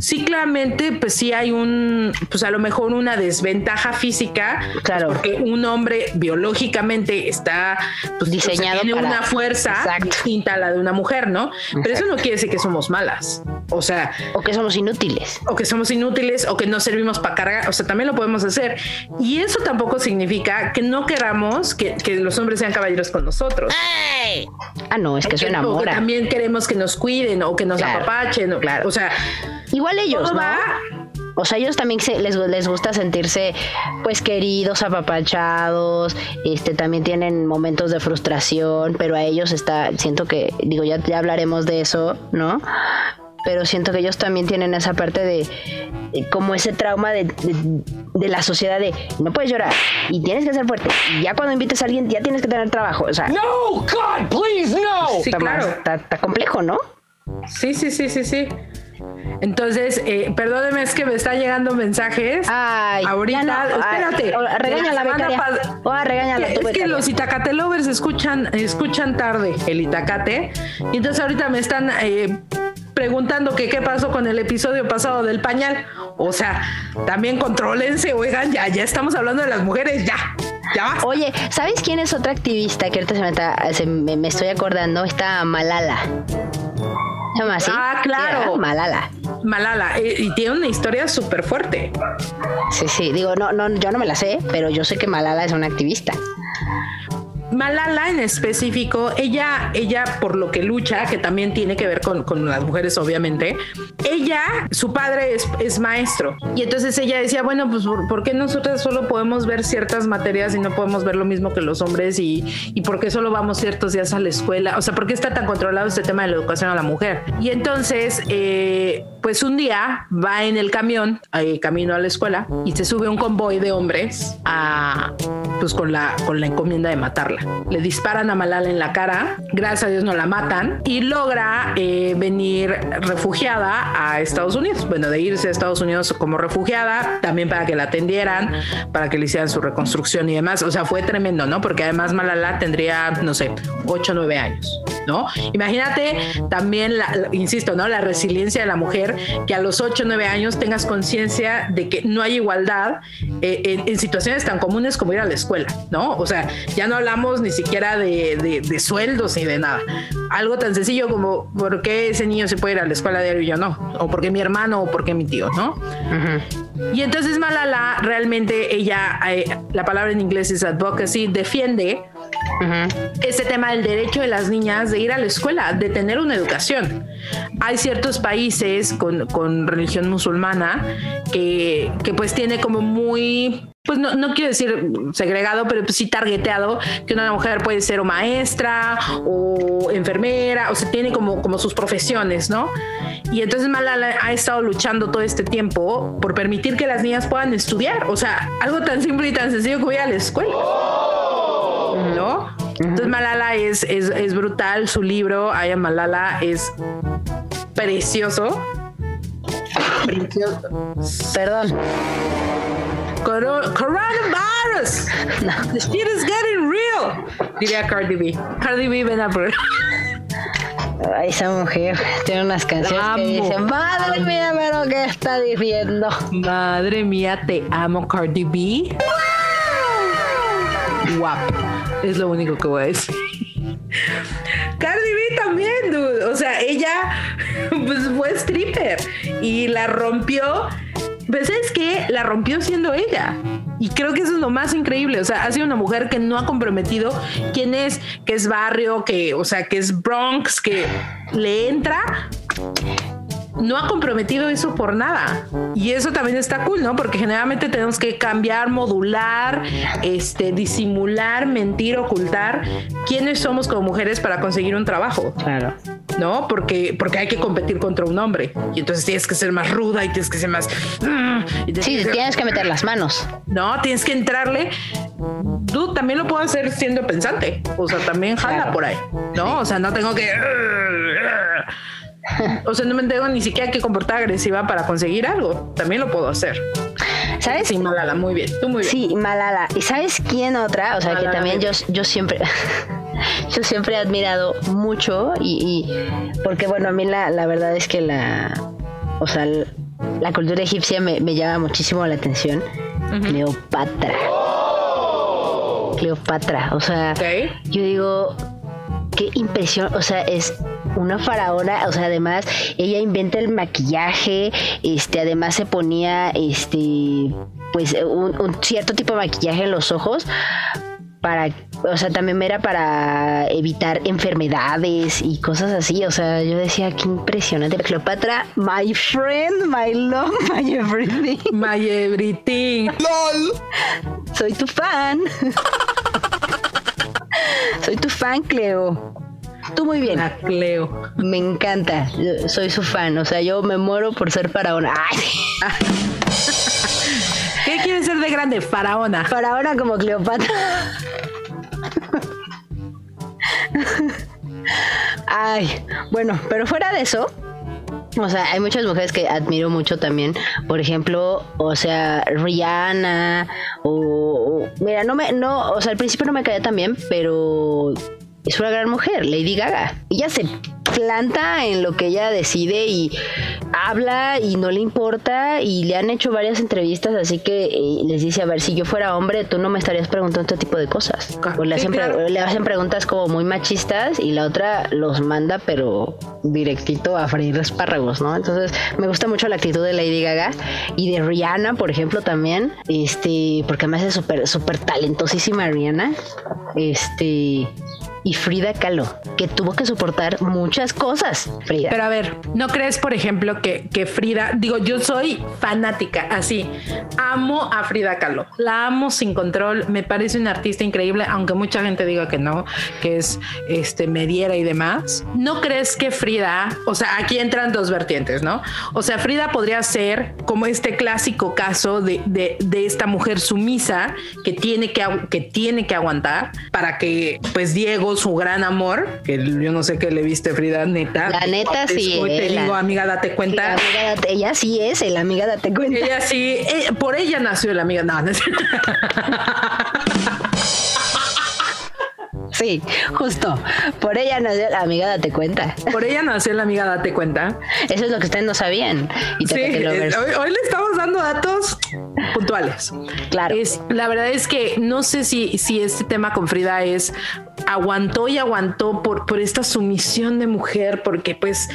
sí claramente pues sí hay un pues a lo mejor una desventaja física pues, claro. porque un hombre biológicamente está pues, diseñado tiene una fuerza distinta a la de una mujer no pero eso no quiere decir que somos malas. O sea o que somos inútiles. o que somos inútiles o que no servimos para cargar o sea también lo podemos hacer. Y eso tampoco significa que no queramos que, que los hombres sean caballeros con nosotros. Ah no es que eso enamora. también queremos que nos cuiden o que nos apapachen claro. o sea Igual ellos, ¿no? O sea, ellos también les, les gusta sentirse pues queridos, apapachados, este también tienen momentos de frustración, pero a ellos está, siento que, digo, ya, ya hablaremos de eso, ¿no? Pero siento que ellos también tienen esa parte de, como ese trauma de, de, la sociedad de no puedes llorar y tienes que ser fuerte. Y ya cuando invites a alguien ya tienes que tener trabajo. O sea, no, God, please, no. Sí, claro. está complejo, ¿no? Sí, sí, sí, sí, sí. Entonces, eh, perdóneme, es que me están llegando mensajes. Ay, ahorita, espérate. regaña la regañala Es que los Itacate lovers escuchan, escuchan tarde el Itacate. Y entonces ahorita me están eh, preguntando que qué pasó con el episodio pasado del pañal. O sea, también controlense, oigan, ya, ya estamos hablando de las mujeres, ya. Ya. Oye, ¿sabes quién es otra activista que ahorita se me, está, se me, me estoy acordando? Está Malala. Ah, claro. Malala. Malala. Y, tiene una historia súper fuerte. Sí, sí. Digo, no, no, yo no me la sé, pero yo sé que Malala es una activista. Malala en específico, ella, ella por lo que lucha, que también tiene que ver con, con las mujeres, obviamente, ella, su padre es, es, maestro. Y entonces ella decía, bueno, pues ¿por, qué nosotras solo podemos ver ciertas materias y no podemos ver lo mismo que los hombres? Y, y por qué solo vamos ciertos días a la escuela? O sea, ¿por qué está tan controlado este tema de la educación a la mujer? Y entonces, eh, pues un día va en el camión, eh, camino a la escuela, y se sube un convoy de hombres a, pues con la, con la encomienda de matarla. Le disparan a Malala en la cara, gracias a Dios no la matan, y logra eh, venir refugiada a Estados Unidos. Bueno, de irse a Estados Unidos como refugiada, también para que la atendieran, para que le hicieran su reconstrucción y demás. O sea, fue tremendo, ¿no? Porque además Malala tendría, no sé, 8 o 9 años, ¿no? Imagínate también, la, insisto, ¿no? La resiliencia de la mujer, que a los 8 o 9 años tengas conciencia de que no hay igualdad eh, en, en situaciones tan comunes como ir a la escuela, ¿no? O sea, ya no hablamos ni siquiera de, de, sueldos ni de nada. Algo tan sencillo como por qué ese niño se puede ir a la escuela de y yo no, o porque mi hermano o porque mi tío, ¿no? Y entonces Malala realmente ella, eh, la palabra en inglés es advocacy, defiende ese tema del derecho de las niñas de ir a la escuela, de tener una educación. Hay ciertos países con, con religión musulmana que, que pues tiene como muy pues no, no, quiero decir segregado, pero pues sí targeteado, que una mujer puede ser o maestra o enfermera, o sea, tiene como, como sus profesiones, ¿no? Y entonces Malala ha estado luchando todo este tiempo por permitir que las niñas puedan estudiar, o sea, algo tan simple y tan sencillo como ir a la escuela, ¿no? Entonces Malala es, es, es brutal, su libro, Aya Malala, es precioso. Precioso. Perdón. Coronavirus. No. The shit is getting real. Diría Cardi B. Cardi B, ven a por. esa mujer tiene unas canciones que dicen, madre mía, pero ¿qué está diciendo? Madre mía, te amo, Cardi B. Guap. Es lo único que voy a decir. Cardi B también, dude. O sea, ella pues, fue stripper y la rompió pero ¿sabes qué? La rompió siendo ella. Y creo que eso es lo más increíble. O sea, ha sido una mujer que no ha comprometido quién es, que es barrio, que, o sea, que es Bronx, que le entra no ha comprometido eso por nada. Y eso también está cool, ¿no? Porque generalmente tenemos que cambiar, modular, este, disimular, mentir, ocultar quiénes somos como mujeres para conseguir un trabajo. Claro. ¿No? Porque, porque hay que competir contra un hombre. Y entonces tienes que ser más ruda y tienes que ser más. Mm, sí, tienes que meter las manos. No, tienes que entrarle. Tú también lo puedo hacer siendo pensante. O sea, también jala por ahí. ¿No? O sea, no tengo que o sea, no me tengo ni siquiera que comportar agresiva para conseguir algo. También lo puedo hacer. ¿Sabes? Sí, Malala, muy bien. Tú muy bien. Sí, Malala. ¿Y sabes quién otra? O sea, que también yo, yo siempre... yo siempre he admirado mucho y, porque bueno, a mí la, la, verdad es que la, o sea, la cultura egipcia me, llama muchísimo la atención. Cleopatra. Cleopatra, o sea, yo digo, qué impresión, o sea, es una faraona, o sea, además ella inventa el maquillaje, este, además se ponía, este, pues un, cierto tipo de maquillaje en los ojos para, o sea, también era para evitar enfermedades y cosas así. O sea, yo decía, qué impresionante. Cleopatra, my friend, my love, my everything. My everything. LOL. Soy tu fan. Soy tu fan, Cleo. Tú muy bien. La Cleo. Me encanta. soy su fan. O sea, yo me muero por ser faraona. ¿Qué quieres ser de grande? Faraona. Faraona como Cleopatra. Ay, bueno, pero fuera de eso, o sea, hay muchas mujeres que admiro mucho también. Por ejemplo, o sea, Rihanna o, mira, no me no, o sea, al principio no me caía tan bien, pero es una gran mujer, Lady Gaga. Ella se planta en lo que ella decide y habla y no le importa y le han hecho varias entrevistas así que eh, les dice a ver si yo fuera hombre tú no me estarías preguntando este tipo de cosas o le, hacen, le hacen preguntas como muy machistas y la otra los manda pero directito a freír espárragos no entonces me gusta mucho la actitud de Lady Gaga y de Rihanna por ejemplo también este porque me hace súper súper talentosísima Rihanna este y Frida Kahlo, que tuvo que soportar muchas cosas, Frida. Pero a ver, ¿no crees, por ejemplo, que, que Frida, digo, yo soy fanática, así, amo a Frida Kahlo, la amo sin control, me parece una artista increíble, aunque mucha gente diga que no, que es este mediera y demás. ¿No crees que Frida, o sea, aquí entran dos vertientes, ¿no? O sea, Frida podría ser como este clásico caso de, de, de esta mujer sumisa que tiene que, que tiene que aguantar para que, pues, Diego su gran amor, que yo no sé qué le viste, Frida, neta. La neta sí. Hoy te digo, amiga, date cuenta. ella sí es el amiga, date cuenta. Ella sí, eh, por ella nació la amiga. No, no Sí, justo. Por ella nació la amiga, date cuenta. Por ella nació la amiga, date cuenta. Eso es lo que ustedes no sabían. sí, hoy, le estamos dando datos puntuales. Claro. Es, la verdad es que no sé si, si este tema con Frida es aguantó y aguantó por, por esta sumisión de mujer, porque pues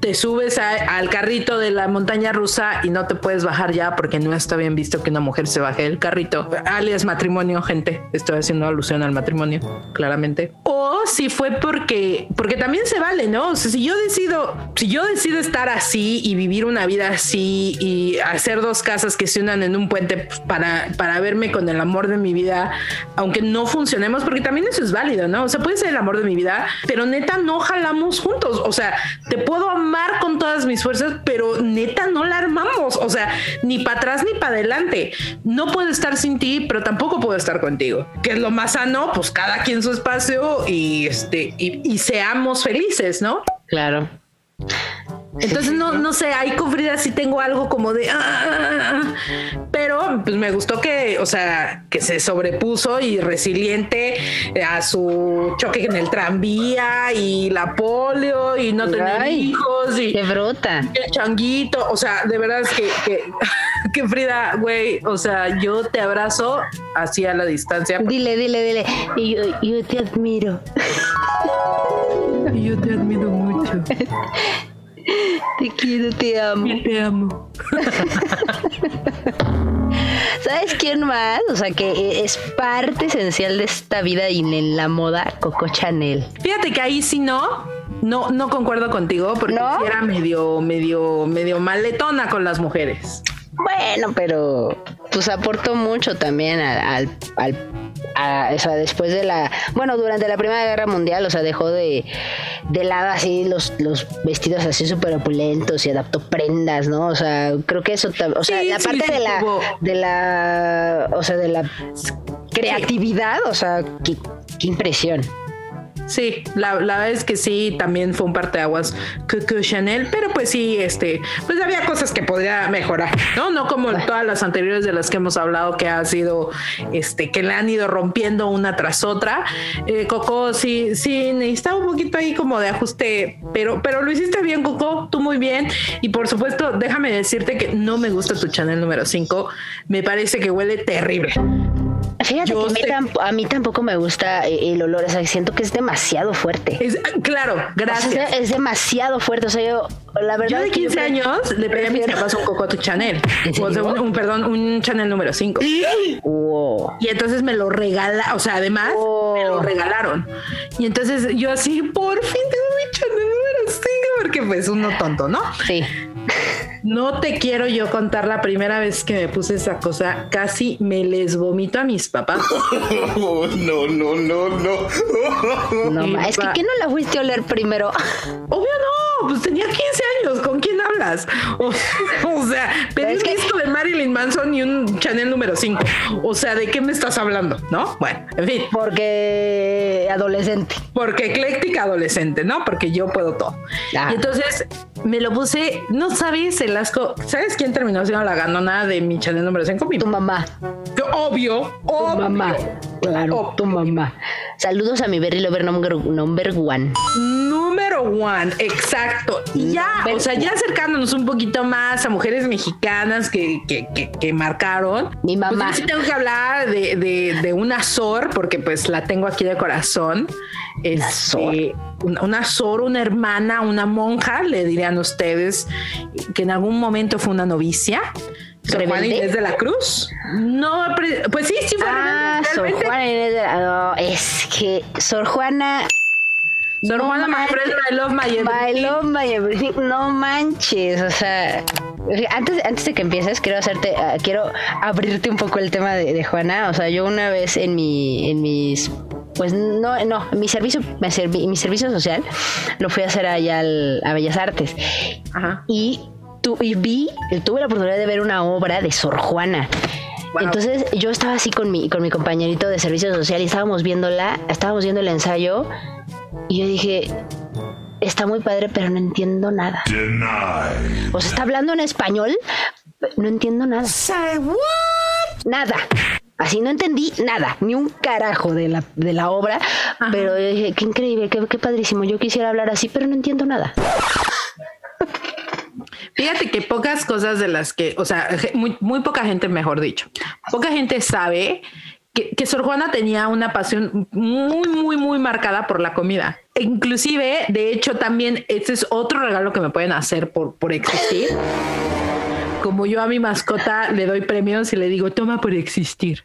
te subes al carrito de la montaña rusa y no te puedes bajar ya porque no está bien visto que una mujer se baje del carrito, alias matrimonio, gente, estoy haciendo alusión al matrimonio, claramente. O si fue porque, porque también se vale, ¿no? O sea, si yo decido, si yo decido estar así y vivir una vida así y hacer dos casas que se unan en un puente para, para verme con el amor de mi vida, aunque no funcionemos, porque también eso es válido, ¿no? O sea, puede ser el amor de mi vida, pero neta no jalamos juntos. O sea, te puedo amar con todas mis fuerzas, pero neta no la armamos. O sea, ni para atrás ni para adelante. No puedo estar sin ti, pero tampoco puedo estar contigo. Que es lo más sano, pues cada quien su espacio y este, y seamos felices, ¿no? Claro. Entonces no, no sé, ahí con Frida sí tengo algo como de, ah, ah, ah". pero pues me gustó que, o sea, que se sobrepuso y resiliente a su choque en el tranvía y la polio y no tener hijos y qué bruta. El changuito, o sea, de verdad es que, que, Frida, güey, o sea, yo te abrazo así a la distancia. Dile, dile, dile, y yo, yo te admiro. Y yo te admiro mucho. Te quiero, te amo. Te amo. ¿Sabes quién más? O sea, que es parte esencial de esta vida y en la moda, Coco Chanel. Fíjate que ahí sí no, no, no concuerdo contigo porque era medio, medio, medio maletona con las mujeres. Bueno, pero pues aportó mucho también al, al, o sea, después de la, bueno, durante la Primera Guerra Mundial, o sea, dejó de, de lado así los, los vestidos así súper opulentos y adaptó prendas, ¿no? O sea, creo que eso, o sea, la parte de la, de la, o sea, de la creatividad, o sea, qué, qué impresión. Sí, la, verdad es que sí, también fue un parteaguas Coco Chanel, pero pues sí, este, pues había cosas que podría mejorar, ¿no? No como todas las anteriores de las que hemos hablado que ha sido, este, que le han ido rompiendo una tras otra. Eh, Coco sí, sí, necesitaba un poquito ahí como de ajuste, pero, pero lo hiciste bien, Coco, tú muy bien. Y por supuesto, déjame decirte que no me gusta tu Chanel número 5, me parece que huele terrible. Fíjate que a mí, tampoco me gusta eh, el olor, o sea, siento que es demasiado fuerte. claro, gracias. es demasiado fuerte, o sea, yo, la verdad. Yo de 15 años le pedí a mis papás un Coco Chanel, o sea, un, perdón, un Chanel número 5. Y entonces me lo regala, o sea, además me lo regalaron. Y entonces yo así, por fin tengo mi Chanel número 5, porque pues uno tonto, ¿no? Sí. No te quiero yo contar la primera vez que me puse esa cosa, casi me les vomito a mis papás. no, no, no, no. no, es que ¿qué no la fuiste a oler primero? Obvio no, pues tenía 15 años, ¿con quién hablas? O, sea, pedí un disco de Marilyn Manson y un Chanel número 5. O sea, ¿de qué me estás hablando? ¿No? Bueno, en fin. Porque adolescente. Porque ecléctica adolescente, ¿no? Porque yo puedo todo. Ah. Y entonces me lo puse, no sabes el asco. ¿Sabes quién terminó siendo la ganona de mi Chanel número 5? Tu mamá. Obvio, Tu mamá. Claro, tu mamá. Saludos a mi Berry Lover number, number one. Número one, exacto. Y ya, o sea, ya acercándonos un poquito más a mujeres mexicanas que, que, marcaron. Mi pues mamá. sí tengo que hablar de, de, de una Sor, porque pues la tengo aquí de corazón. Este, una, una Sor, una hermana, una monja, le dirían ustedes, que en algún momento fue una novicia. Sor Juana Inés de la Cruz. No, pues sí, sí fue. Ah, Sor Juana Inés de la no, Es que Sor Juana. Sor Juana no love my everything. I love my everything. No manches, o sea. Antes, antes de que empieces, quiero hacerte, uh, quiero abrirte un poco el tema de, de, Juana. O sea, yo una vez en mi, en mis pues no, no, mi servicio, mi servicio social lo fui a hacer allá al, a Bellas Artes. Ajá. Y, tu, y vi, tuve la oportunidad de ver una obra de Sor Juana. Entonces yo estaba así con mi, con mi compañerito de servicio social y estábamos viéndola, estábamos viendo el ensayo y yo dije, está muy padre, pero no entiendo nada. O sea, está hablando en español, no entiendo nada. Nada. Así no entendí nada, ni un carajo de la, de la obra, pero dije, qué increíble, qué, qué padrísimo. Yo quisiera hablar así, pero no entiendo nada. Fíjate que pocas cosas de las que, o sea, muy, muy poca gente, mejor dicho, poca gente sabe que, que Sor Juana tenía una pasión muy, muy, muy marcada por la comida. E inclusive, de hecho, también este es otro regalo que me pueden hacer por, por existir. Como yo a mi mascota le doy premios y le digo, toma por existir,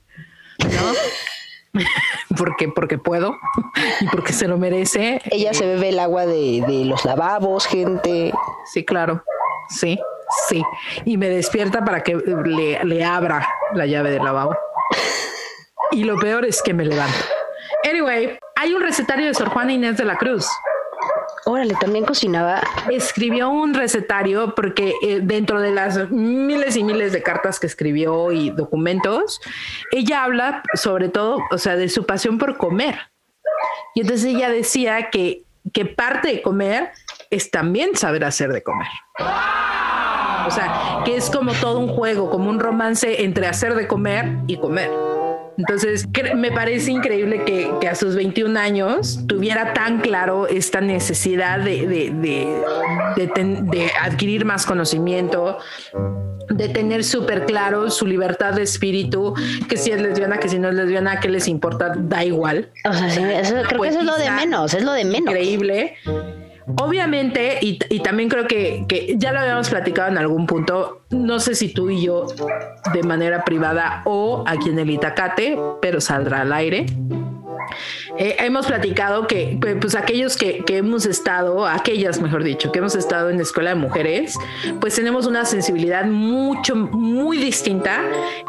¿no? porque, porque puedo y porque se lo merece. Ella se bebe el agua de, de los lavabos, gente. Sí, claro. Sí, sí. Y me despierta para que le, le abra la llave del lavabo. Y lo peor es que me levanto. Anyway, hay un recetario de Sor Juana Inés de la Cruz. Órale, también cocinaba. Escribió un recetario porque eh, dentro de las miles y miles de cartas que escribió y documentos, ella habla sobre todo, o sea, de su pasión por comer. Y entonces ella decía que, que parte de comer es también saber hacer de comer. O sea, que es como todo un juego, como un romance entre hacer de comer y comer. Entonces, me parece increíble que, que, a sus 21 años tuviera tan claro esta necesidad de, de, de, de adquirir más conocimiento, de tener súper claro su libertad de espíritu, que si es lesbiana, que si no es lesbiana, que les importa, da igual. O sea, sí, eso, creo que eso es lo de menos, es lo de menos. Increíble. Obviamente, y, también creo que, que, ya lo habíamos platicado en algún punto, no sé si tú y yo de manera privada o aquí en el Itacate, pero saldrá al aire. Eh, hemos platicado que pues aquellos que, que, hemos estado, aquellas mejor dicho, que hemos estado en la escuela de mujeres, pues tenemos una sensibilidad mucho, muy distinta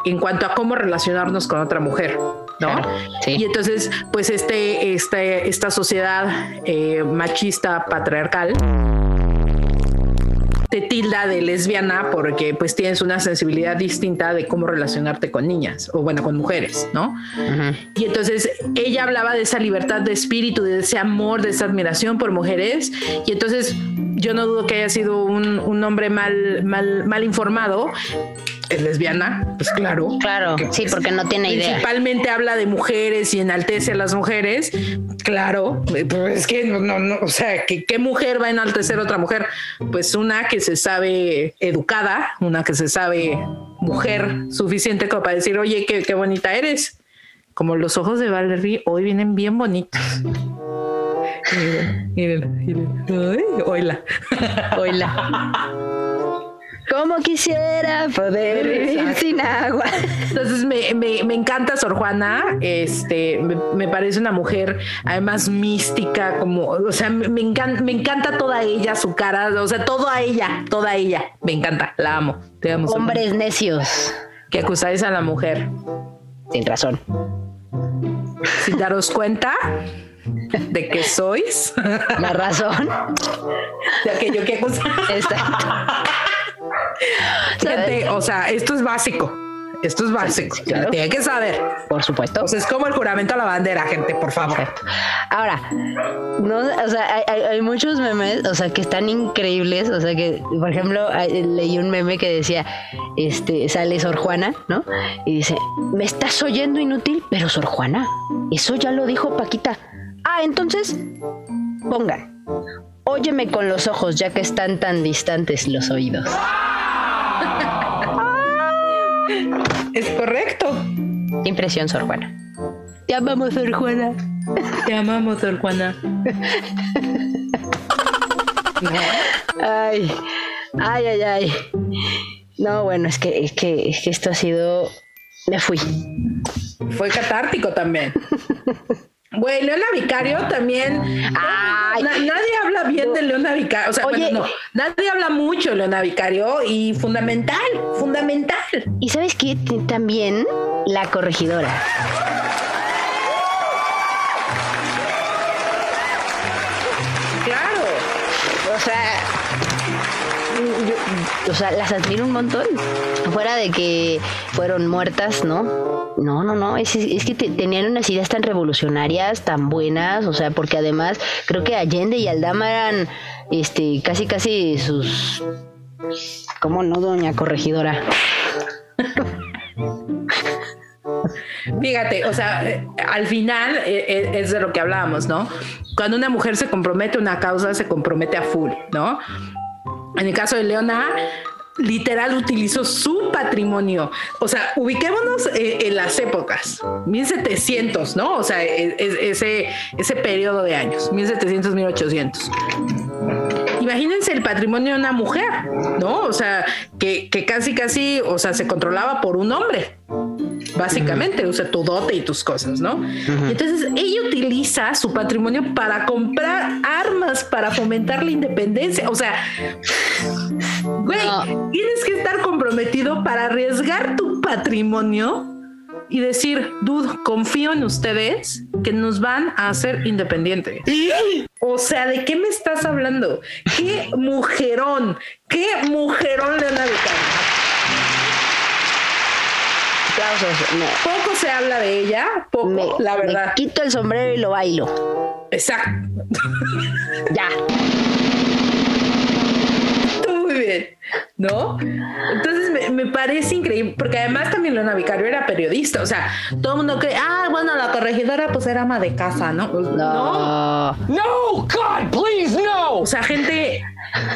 en cuanto a cómo relacionarnos con otra mujer. ¿No? Claro, sí. Y entonces, pues este, este, esta sociedad eh, machista patriarcal te tilda de lesbiana porque pues tienes una sensibilidad distinta de cómo relacionarte con niñas o bueno, con mujeres, ¿no? Uh -huh. Y entonces ella hablaba de esa libertad de espíritu, de ese amor, de esa admiración por mujeres y entonces yo no dudo que haya sido un, un hombre mal, mal, mal informado es lesbiana, pues claro. Claro, que, sí, porque no tiene idea. Principalmente habla de mujeres y enaltece a las mujeres. Claro, pues es que no, no, no o sea, ¿qué, ¿qué mujer va a enaltecer a otra mujer? Pues una que se sabe educada, una que se sabe mujer suficiente como para decir, oye, qué, qué bonita eres. Como los ojos de Valerie hoy vienen bien bonitos. Miren, miren, miren. Oila. Oila. Como quisiera poder vivir sin agua. Entonces me, me, me, encanta Sor Juana, este, me, me, parece una mujer además mística, como, o sea, me, encanta, me encanta toda ella, su cara, o sea, toda ella, toda ella, me encanta, la amo, te amo. Hombres necios. Que acusáis a la mujer. Sin razón. Sin daros cuenta de que sois. La razón. De aquello que acusáis. Exacto. Gente, o sea, esto es básico. Esto es básico. Claro. Tiene que saber. Por supuesto. O sea, es como el juramento a la bandera, gente, por favor. Ahora, no, o sea, hay, hay, muchos memes, o sea, que están increíbles. O sea, que, por ejemplo, leí un meme que decía, este, sale Sor Juana, ¿no? Y dice, me estás oyendo inútil, pero Sor Juana, eso ya lo dijo Paquita. Ah, entonces, pongan. Óyeme con los ojos, ya que están tan distantes los oídos. Es correcto. Impresión, Sor Juana. Te amamos, Sor Juana. Te amamos, Sor Juana. ay, ay, ay, ay. No, bueno, es que, es que, es que esto ha sido. Me fui. Fue catártico también. Güey, Leona Vicario también. Ay, na, nadie habla bien de Leona Vicario. O sea, Oye, bueno, no, nadie habla mucho de Leona Vicario y fundamental, fundamental. Y sabes qué? También la corregidora. O sea, las admiro un montón. Fuera de que fueron muertas, ¿no? No, no, no, es, que te, tenían unas ideas tan revolucionarias, tan buenas, o sea, porque además creo que Allende y Aldama eran este, casi, casi sus... ¿Cómo no, doña corregidora? Fíjate, o sea, al final es de lo que hablábamos, ¿no? Cuando una mujer se compromete a una causa, se compromete a full, ¿no? En el caso de Leona, literal utilizó su patrimonio, o sea, ubiquémonos en, en las épocas, 1700, ¿no? O sea, e- e- ese, ese periodo de años, 1700, 1800 imagínense el patrimonio de una mujer, ¿no? O sea, que, que casi, casi, o sea, se controlaba por un hombre, básicamente, o sea, tu dote y tus cosas, ¿no? Entonces ella utiliza su patrimonio para comprar armas para fomentar la independencia, o sea, güey, No. tienes que estar comprometido para arriesgar tu patrimonio y decir, dude, confío en ustedes que nos van a hacer independientes. O sea, ¿de qué me estás hablando? ¿Qué mujerón? ¿Qué mujerón Leona DiCaprio? Aplausos. Me, Poco se habla de ella, poco, me- la me verdad. quito el sombrero y lo bailo. Exacto. Ya. Bien, ¿no? Entonces me, me parece increíble, porque además también Leona Vicario era periodista, o sea, todo el mundo cree, ah, bueno, la corregidora pues era ama de casa, ¿no? No. No. No, God, please, no! O sea, gente,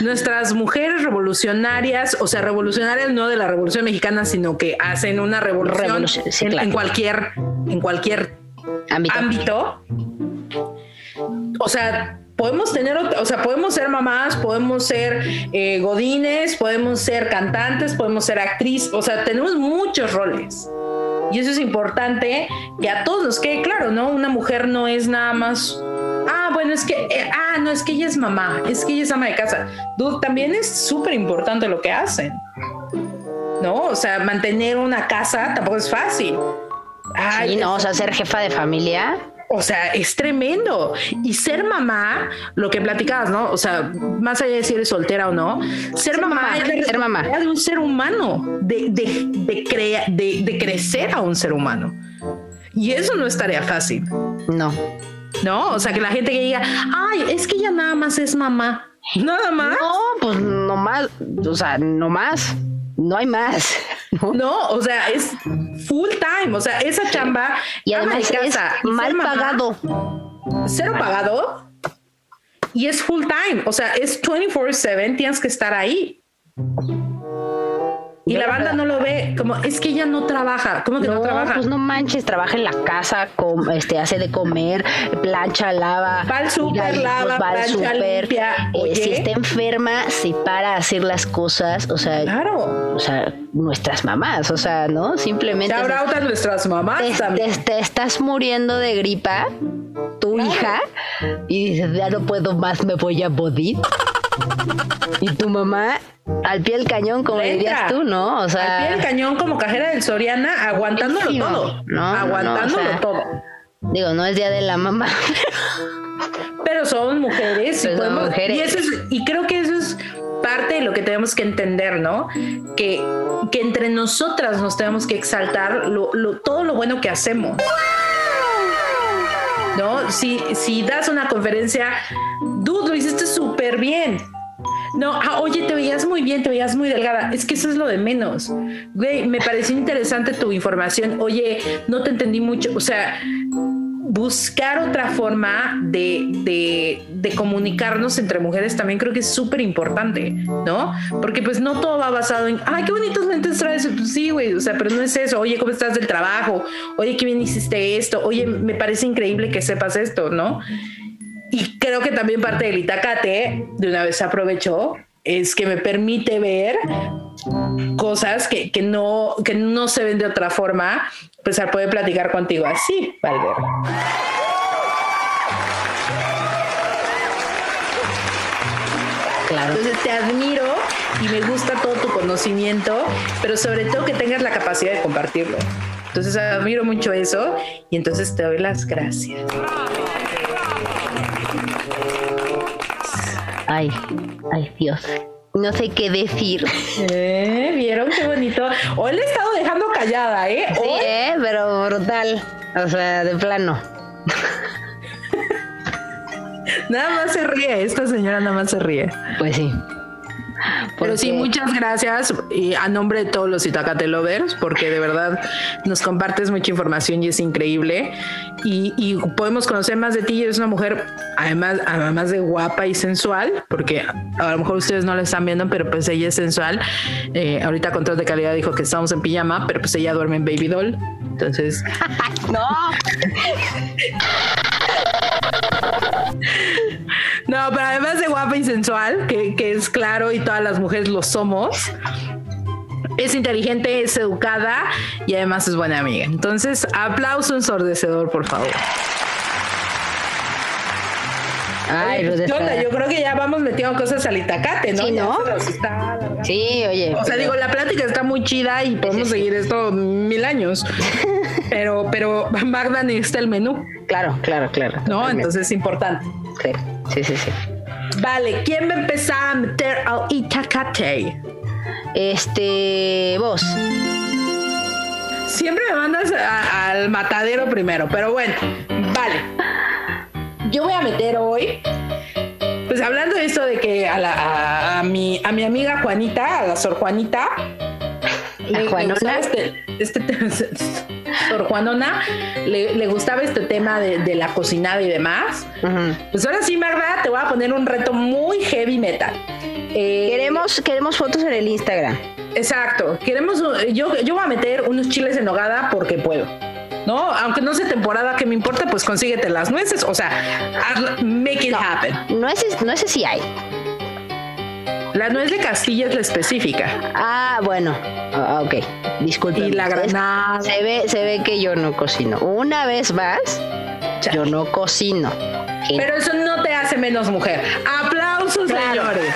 nuestras mujeres revolucionarias, o sea, revolucionarias no de la Revolución Mexicana, sino que hacen una revolución Revolución, sí, en, claro. en cualquier, en cualquier Ámbito. ámbito. O sea, podemos tener, o sea, podemos ser mamás, podemos ser eh, godines, podemos ser cantantes, podemos ser actriz, o sea, tenemos muchos roles. Y eso es importante que a todos nos quede claro, ¿no? Una mujer no es nada más. Ah, bueno, es que, eh, ah, no, es que ella es mamá, es que ella es ama de casa. Dude, también es súper importante lo que hacen. ¿No? O sea, mantener una casa tampoco es fácil. Ay, Sí, no, o sea, ser jefa de familia. O sea, es tremendo. Y ser mamá, lo que platicabas, ¿no? O sea, más allá de si eres soltera o no, ser, mamá, mamá, es la ser mamá. de un ser humano, de, de, de, crea- de, de crecer a un ser humano. Y eso no es tarea fácil, No. ¿no? O sea, que la gente que diga, ay, es que ella nada más es mamá. Nada más. No, pues no más. O sea, no más. No hay más. ¿no? No, o sea, es full time. O sea, esa chamba. Y de además es y mal mamá, pagado. cero pagado y es full time, o sea, es 24/7, tienes que estar ahí. Y Yo la banda no lo ve, como es que ella no trabaja, ¿cómo que no, No, trabaja? pues no manches, trabaja en la casa, com- este, hace de comer, plancha, lava. Va al súper, cuida hijos, lava, va al plancha, súper, eh, si está enferma, se para a hacer las cosas, o sea, Claro. o sea, nuestras mamás, o sea, ¿no? Simplemente Shout out a nuestras mamás te, también. te- te estás muriendo de gripa, tu hija, y dices, ya no puedo más, me voy a morir. Y tu mamá, al pie del cañón, como Entra. dirías tú, ¿no? O sea, Al pie del cañón como cajera del Soriana, aguantándolo Buenísimo. todo. No, no, no, aguantándolo o sea, todo. digo, no es día de la mamá. Pero son mujeres y, son podemos- mujeres. y eso es- y creo que eso es parte de lo que tenemos que entender, ¿no? Que, que entre nosotras nos tenemos que exaltar lo- lo- todo lo bueno que hacemos. ¿No? Si, si das una conferencia, dude, lo hiciste súper bien. No, ah, oye, te veías muy bien, te veías muy delgada. Es que eso es lo de menos. Güey, me pareció interesante tu información. Oye, no te entendí mucho. O sea, buscar otra forma de, de, de comunicarnos entre mujeres también creo que es súper importante, ¿no? Porque pues no todo va basado en, ay, qué bonitos lentes traes. Pues sí, güey, o sea, pero no es eso. Oye, ¿cómo estás del trabajo? Oye, qué bien hiciste esto. Oye, me parece increíble que sepas esto, ¿no? Y creo que también parte del Itacate, de una vez aprovecho, es que me permite ver cosas que, que, no, que no se ven de otra forma, pues al poder platicar contigo así, Valver. Claro. Entonces te admiro y me gusta todo tu conocimiento, pero sobre todo que tengas la capacidad de compartirlo. Entonces admiro mucho eso y entonces te doy las gracias. Ay, ay, Dios. No sé qué decir. ¿Eh? ¿Vieron qué bonito? Hoy le he estado dejando callada, ¿eh? Sí, Hoy eh, pero brutal. O sea, de plano. Nada más se ríe, esta señora nada más se ríe. Pues sí. Pero sí, muchas gracias y a nombre de todos los Itacate Lovers, porque de verdad nos compartes mucha información y es increíble. Y, podemos conocer más de ti. Eres una mujer, además, además de guapa y sensual, porque a lo mejor ustedes no la están viendo, pero pues ella es sensual. Eh, ahorita Control de Calidad dijo que estamos en pijama, pero pues ella duerme en Baby Doll. Entonces. no. No, pero además de guapa y sensual, que, es claro y todas las mujeres lo somos, es inteligente, es educada y además es buena amiga. Entonces, aplauso ensordecedor, por favor. Ay, pues, Yo creo que ya vamos metiendo cosas al Itacate, ¿no? Sí, ¿no? sí, oye. O sea, digo, la plática está muy chida y podemos seguir esto mil años. pero, pero Magda necesita el menú. Claro, claro, claro. No, entonces es importante. Sí, sí, sí, Vale, ¿quién va a empezar a meter al Itacate? Este, vos. Siempre me mandas al matadero primero, pero bueno, vale. Yo voy a meter hoy, pues hablando de esto de que a, la, a, mi, a mi amiga Juanita, a la Sor Juanita, le, Juanona. este, este Juanona le, gustaba este tema de, la cocinada y demás. Pues ahora sí, Magda, te voy a poner un reto muy heavy metal. Eh, queremos, queremos fotos en el Instagram. Exacto. Queremos, yo, yo voy a meter unos chiles en nogada porque puedo. ¿no? Aunque no sea temporada, que me importa? Pues consíguete las nueces, o sea, make it happen. Nueces, nueces sí hay. La nuez de Castilla es la específica. Ah, bueno. Ah, ok. Disculpe. Y la granada. Se ve, se ve que yo no cocino. Una vez más, yo no cocino. Pero eso no te hace menos mujer. Aplausos, señores.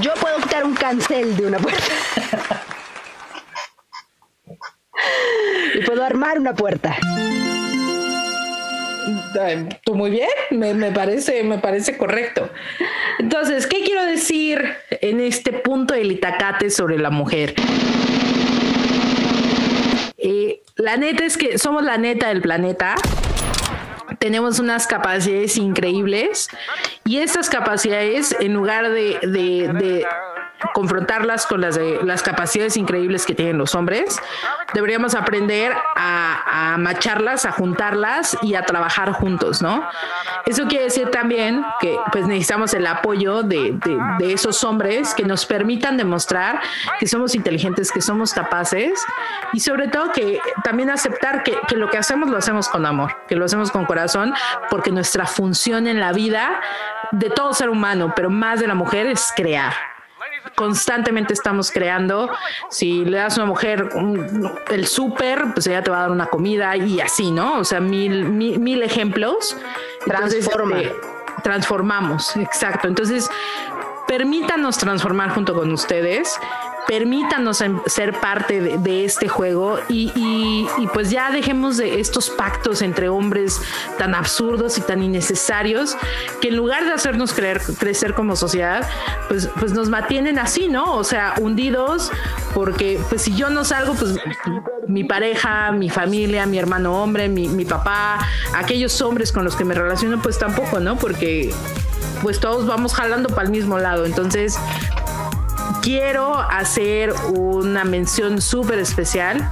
Yo puedo quitar un cancel de una puerta. y puedo armar una puerta. Tú muy bien, me, parece, me parece correcto. Entonces, ¿qué quiero decir en este punto del itacate sobre la mujer? Eh, la neta es que somos la neta del planeta tenemos unas capacidades increíbles y estas capacidades, en lugar de confrontarlas con las, de, las capacidades increíbles que tienen los hombres. Deberíamos aprender a, a, macharlas, a juntarlas y a trabajar juntos, ¿no? Eso quiere decir también que pues necesitamos el apoyo de, de, esos hombres que nos permitan demostrar que somos inteligentes, que somos capaces y sobre todo que también aceptar que, que lo que hacemos lo hacemos con amor, que lo hacemos con corazón, porque nuestra función en la vida de todo ser humano, pero más de la mujer, es crear constantemente estamos creando. Si le das a una mujer el súper, pues ella te va a dar una comida y así, ¿no? O sea, mil, mil, ejemplos. Transforma. Este, transformamos, exacto. Entonces, permítanos transformar junto con ustedes permítanos ser parte de, este juego y, pues ya dejemos de estos pactos entre hombres tan absurdos y tan innecesarios que en lugar de hacernos creer, crecer como sociedad, pues, pues nos mantienen así, ¿no? O sea, hundidos porque pues si yo no salgo, pues mi pareja, mi familia, mi hermano hombre, mi, mi papá, aquellos hombres con los que me relaciono, pues tampoco, ¿no? Porque pues todos vamos jalando para el mismo lado. Entonces, quiero hacer una mención súper especial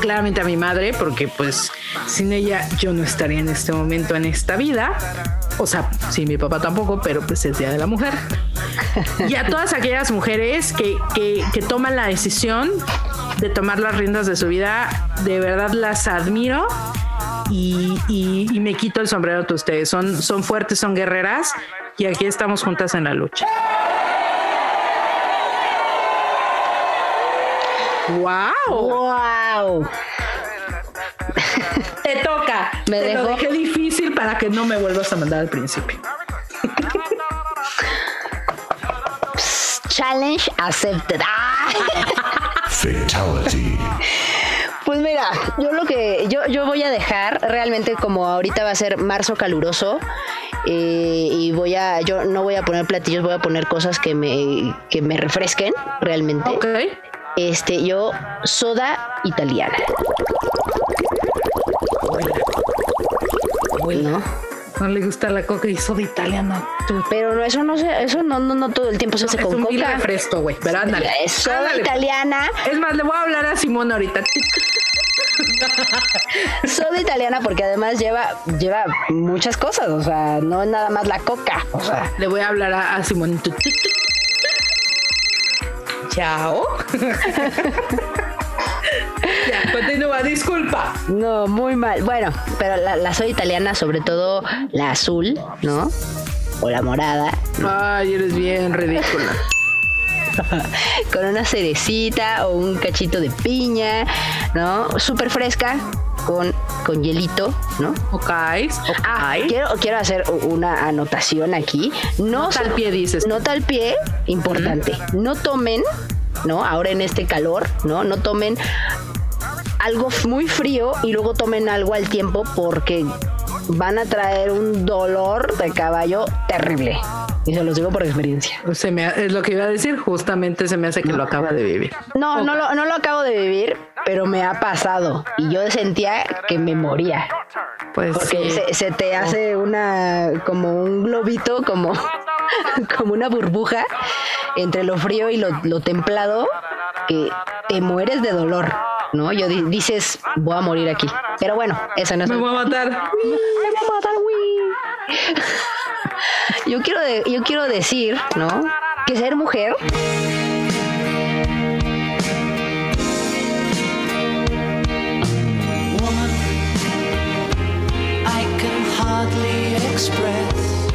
claramente a mi madre, porque pues sin ella yo no estaría en este momento en esta vida. O sea, sin mi papá tampoco, pero pues es Día de la Mujer. Y a todas aquellas mujeres que, que, toman la decisión de tomar las riendas de su vida, de verdad las admiro y, y, me quito el sombrero de ustedes. Son, son fuertes, son guerreras y aquí estamos juntas en la lucha. ¡Wow! ¡Wow! Te toca. Me Te lo dejé difícil para que no me vuelvas a mandar al principio. Challenge accepted. Fatality. Pues mira, yo lo que yo, yo voy a dejar realmente como ahorita va a ser marzo caluroso eh, y voy a yo no voy a poner platillos, voy a poner cosas que me que me refresquen realmente. Okay. Este, yo, soda italiana. Bueno. No le gusta la coca y soda italiana. Pero no, eso no se, eso no, no, no todo el tiempo se hace es con un vil coca. refresco, güey. Pero ándale. Es soda Ándale. italiana, Es más, le voy a hablar a Simón ahorita. soda italiana porque además lleva, lleva muchas cosas, o sea, no es nada más la coca, o sea, Le voy a hablar a, a Simón. Chao. ya, continúa, disculpa. no, muy mal. Bueno, pero la, la soda italiana, sobre todo la azul, ¿no? O la morada, Ay, eres bien ridícula. con una cerecita o un cachito de piña, ¿no? Súper fresca, con, con hielito, ¿no? Ok. Ah, quiero, quiero hacer una anotación aquí. No Nota al pie, dices. Nota al pie, importante. No tomen, ¿no? Ahora en este calor, ¿no? No tomen algo muy frío y luego tomen algo al tiempo porque van a traer un dolor de caballo terrible. Y se los digo por experiencia. Se me, es lo que iba a decir, justamente se me hace que lo acaba de vivir. No, no lo, no lo acabo de vivir, pero me ha pasado. Y yo sentía que me moría. Pues Porque sí. se, se te hace una, como un globito, como, como una burbuja entre lo frío y lo, lo templado, que te mueres de dolor, ¿no? Yo di- dices, voy a morir aquí. Pero bueno, eso no es... me voy a matar. Me va a matar, güey. Yo quiero, de- yo quiero decir, ¿no? Que ser mujer express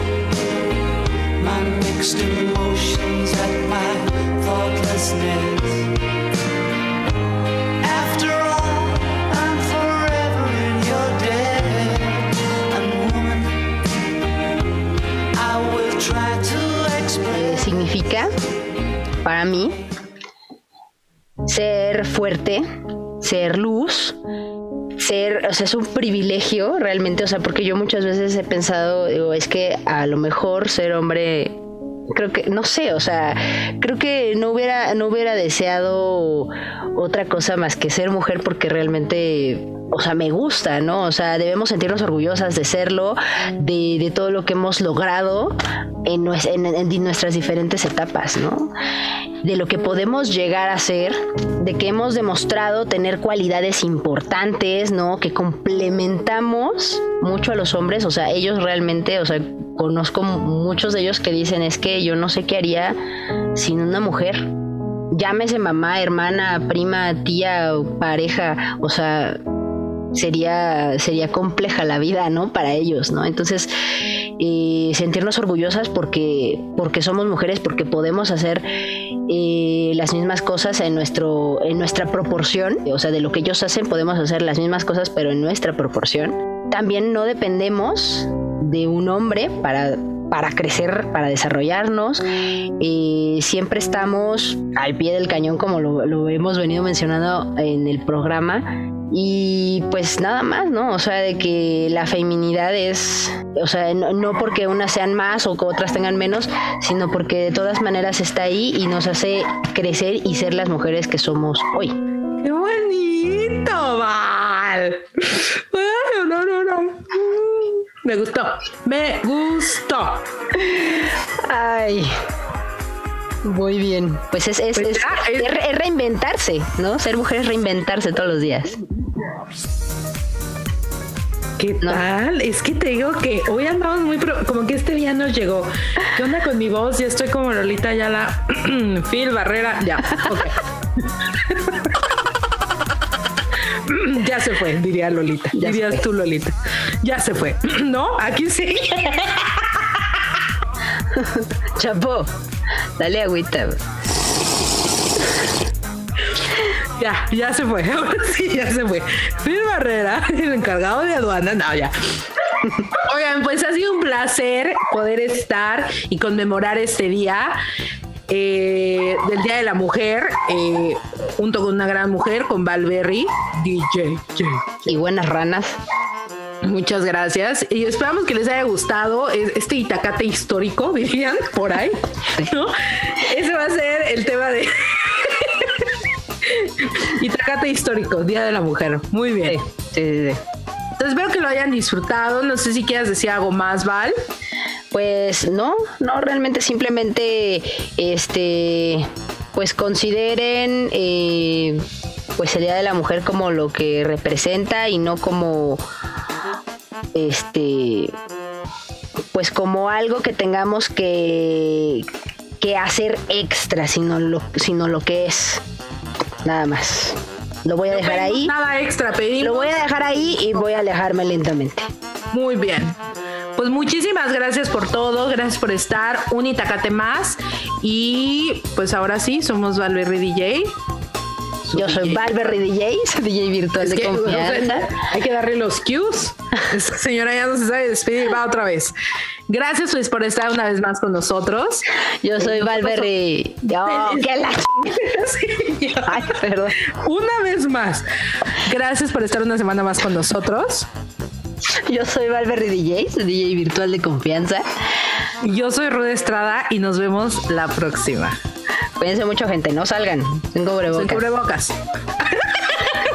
my mixed emotions at my thoughtlessness. Significa, para mí, ser fuerte, ser luz, ser, o sea, es un privilegio realmente, o sea, porque yo muchas veces he pensado, digo, es que a lo mejor ser hombre, creo que, no sé, o sea, creo que no hubiera, no hubiera deseado otra cosa más que ser mujer porque realmente, o sea, me gusta, ¿no? O sea, debemos sentirnos orgullosas de serlo, de, de todo lo que hemos logrado en, en nuestras diferentes etapas, ¿no? De lo que podemos llegar a ser, de que hemos demostrado tener cualidades importantes, ¿no? Que complementamos mucho a los hombres, o sea, ellos realmente, o sea, conozco muchos de ellos que dicen es que yo no sé qué haría sin una mujer llámese mamá, hermana, prima, tía pareja, o sea, sería, sería compleja la vida, ¿no? Para ellos, ¿no? Entonces, eh, sentirnos orgullosas porque, porque somos mujeres, porque podemos hacer eh, las mismas cosas en, nuestro, en nuestra proporción, o sea, de lo que ellos hacen podemos hacer las mismas cosas, pero en nuestra proporción. También no dependemos de un hombre para para crecer, para desarrollarnos. Siempre estamos al pie del cañón, como lo, lo hemos venido mencionando en el programa. Y pues nada más, ¿no? O sea, de que la feminidad es, o sea, no, no porque unas sean más o que otras tengan menos, sino porque de todas maneras está ahí y nos hace crecer y ser las mujeres que somos hoy. ¡Qué bonito, Val! No, no, no. Me gustó. Me gustó. Ay. Muy bien. Pues es, es, Pues es- ya, es- es re- es reinventarse, ¿no? Ser mujer es reinventarse todos los días. ¿Qué tal? Es que te digo que hoy andamos muy pro- como que este día nos llegó. ¿Qué onda con mi voz? Ya estoy como Lolita ya la Phil Barrera. Ya, ok. ya se fue, diría Lolita. Ya Dirías tú, Lolita. Ya se fue. No, aquí sí. Chapo, dale agüita. Ya, ya se fue. Sí, ya se fue. Phil Barrera, el encargado de aduana. No, ya. Oigan, pues ha sido un placer poder estar y conmemorar este día eh, del Día de la Mujer, eh, junto con una gran mujer, con Valberry, DJ. Y buenas ranas. Muchas gracias y esperamos que les haya gustado es- este Itacate histórico, dirían por ahí, ¿no? Ese va a ser el tema de Itacate histórico, Día de la Mujer. Muy bien. Sí, sí, sí. Entonces espero que lo hayan disfrutado. No sé si quieras decir algo más, Val. Pues no, no, realmente simplemente, este, pues consideren, eh, pues el Día de la Mujer como lo que representa y no como, este, pues como algo que tengamos que, que hacer extra, sino lo, sino lo que es, nada más. Lo voy a dejar ahí, Nada extra, pedimos. lo voy a dejar ahí y voy a alejarme lentamente. Muy bien. Pues muchísimas gracias por todo, gracias por estar, un Itacate más y pues ahora sí, somos Valverde DJ. Yo soy DJ. Valverde DJ, DJ virtual Es de que, o sea, confianza. hay que darle los cues. Esta señora ya no se sabe despedir, va otra vez. Gracias pues, por estar una vez más con nosotros. Yo soy Valverde. Oh, qué la... Sí, ya. Ay, perdón. Una vez más. Gracias por estar una semana más con nosotros. Yo soy Valverde DJ, soy DJ virtual de confianza. Yo soy Rude Estrada y nos vemos la próxima. Cuídense mucho, gente. No salgan. Sin cubrebocas. cubrebocas.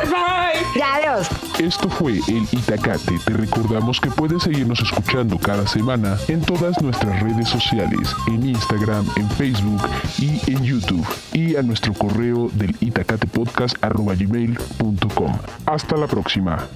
Bye. Ya, adiós. Esto fue el Itacate. Te recordamos que puedes seguirnos escuchando cada semana en todas nuestras redes sociales, en Instagram, en Facebook y en YouTube. Y a nuestro correo del itacatepodcast.gmail.com. Hasta la próxima.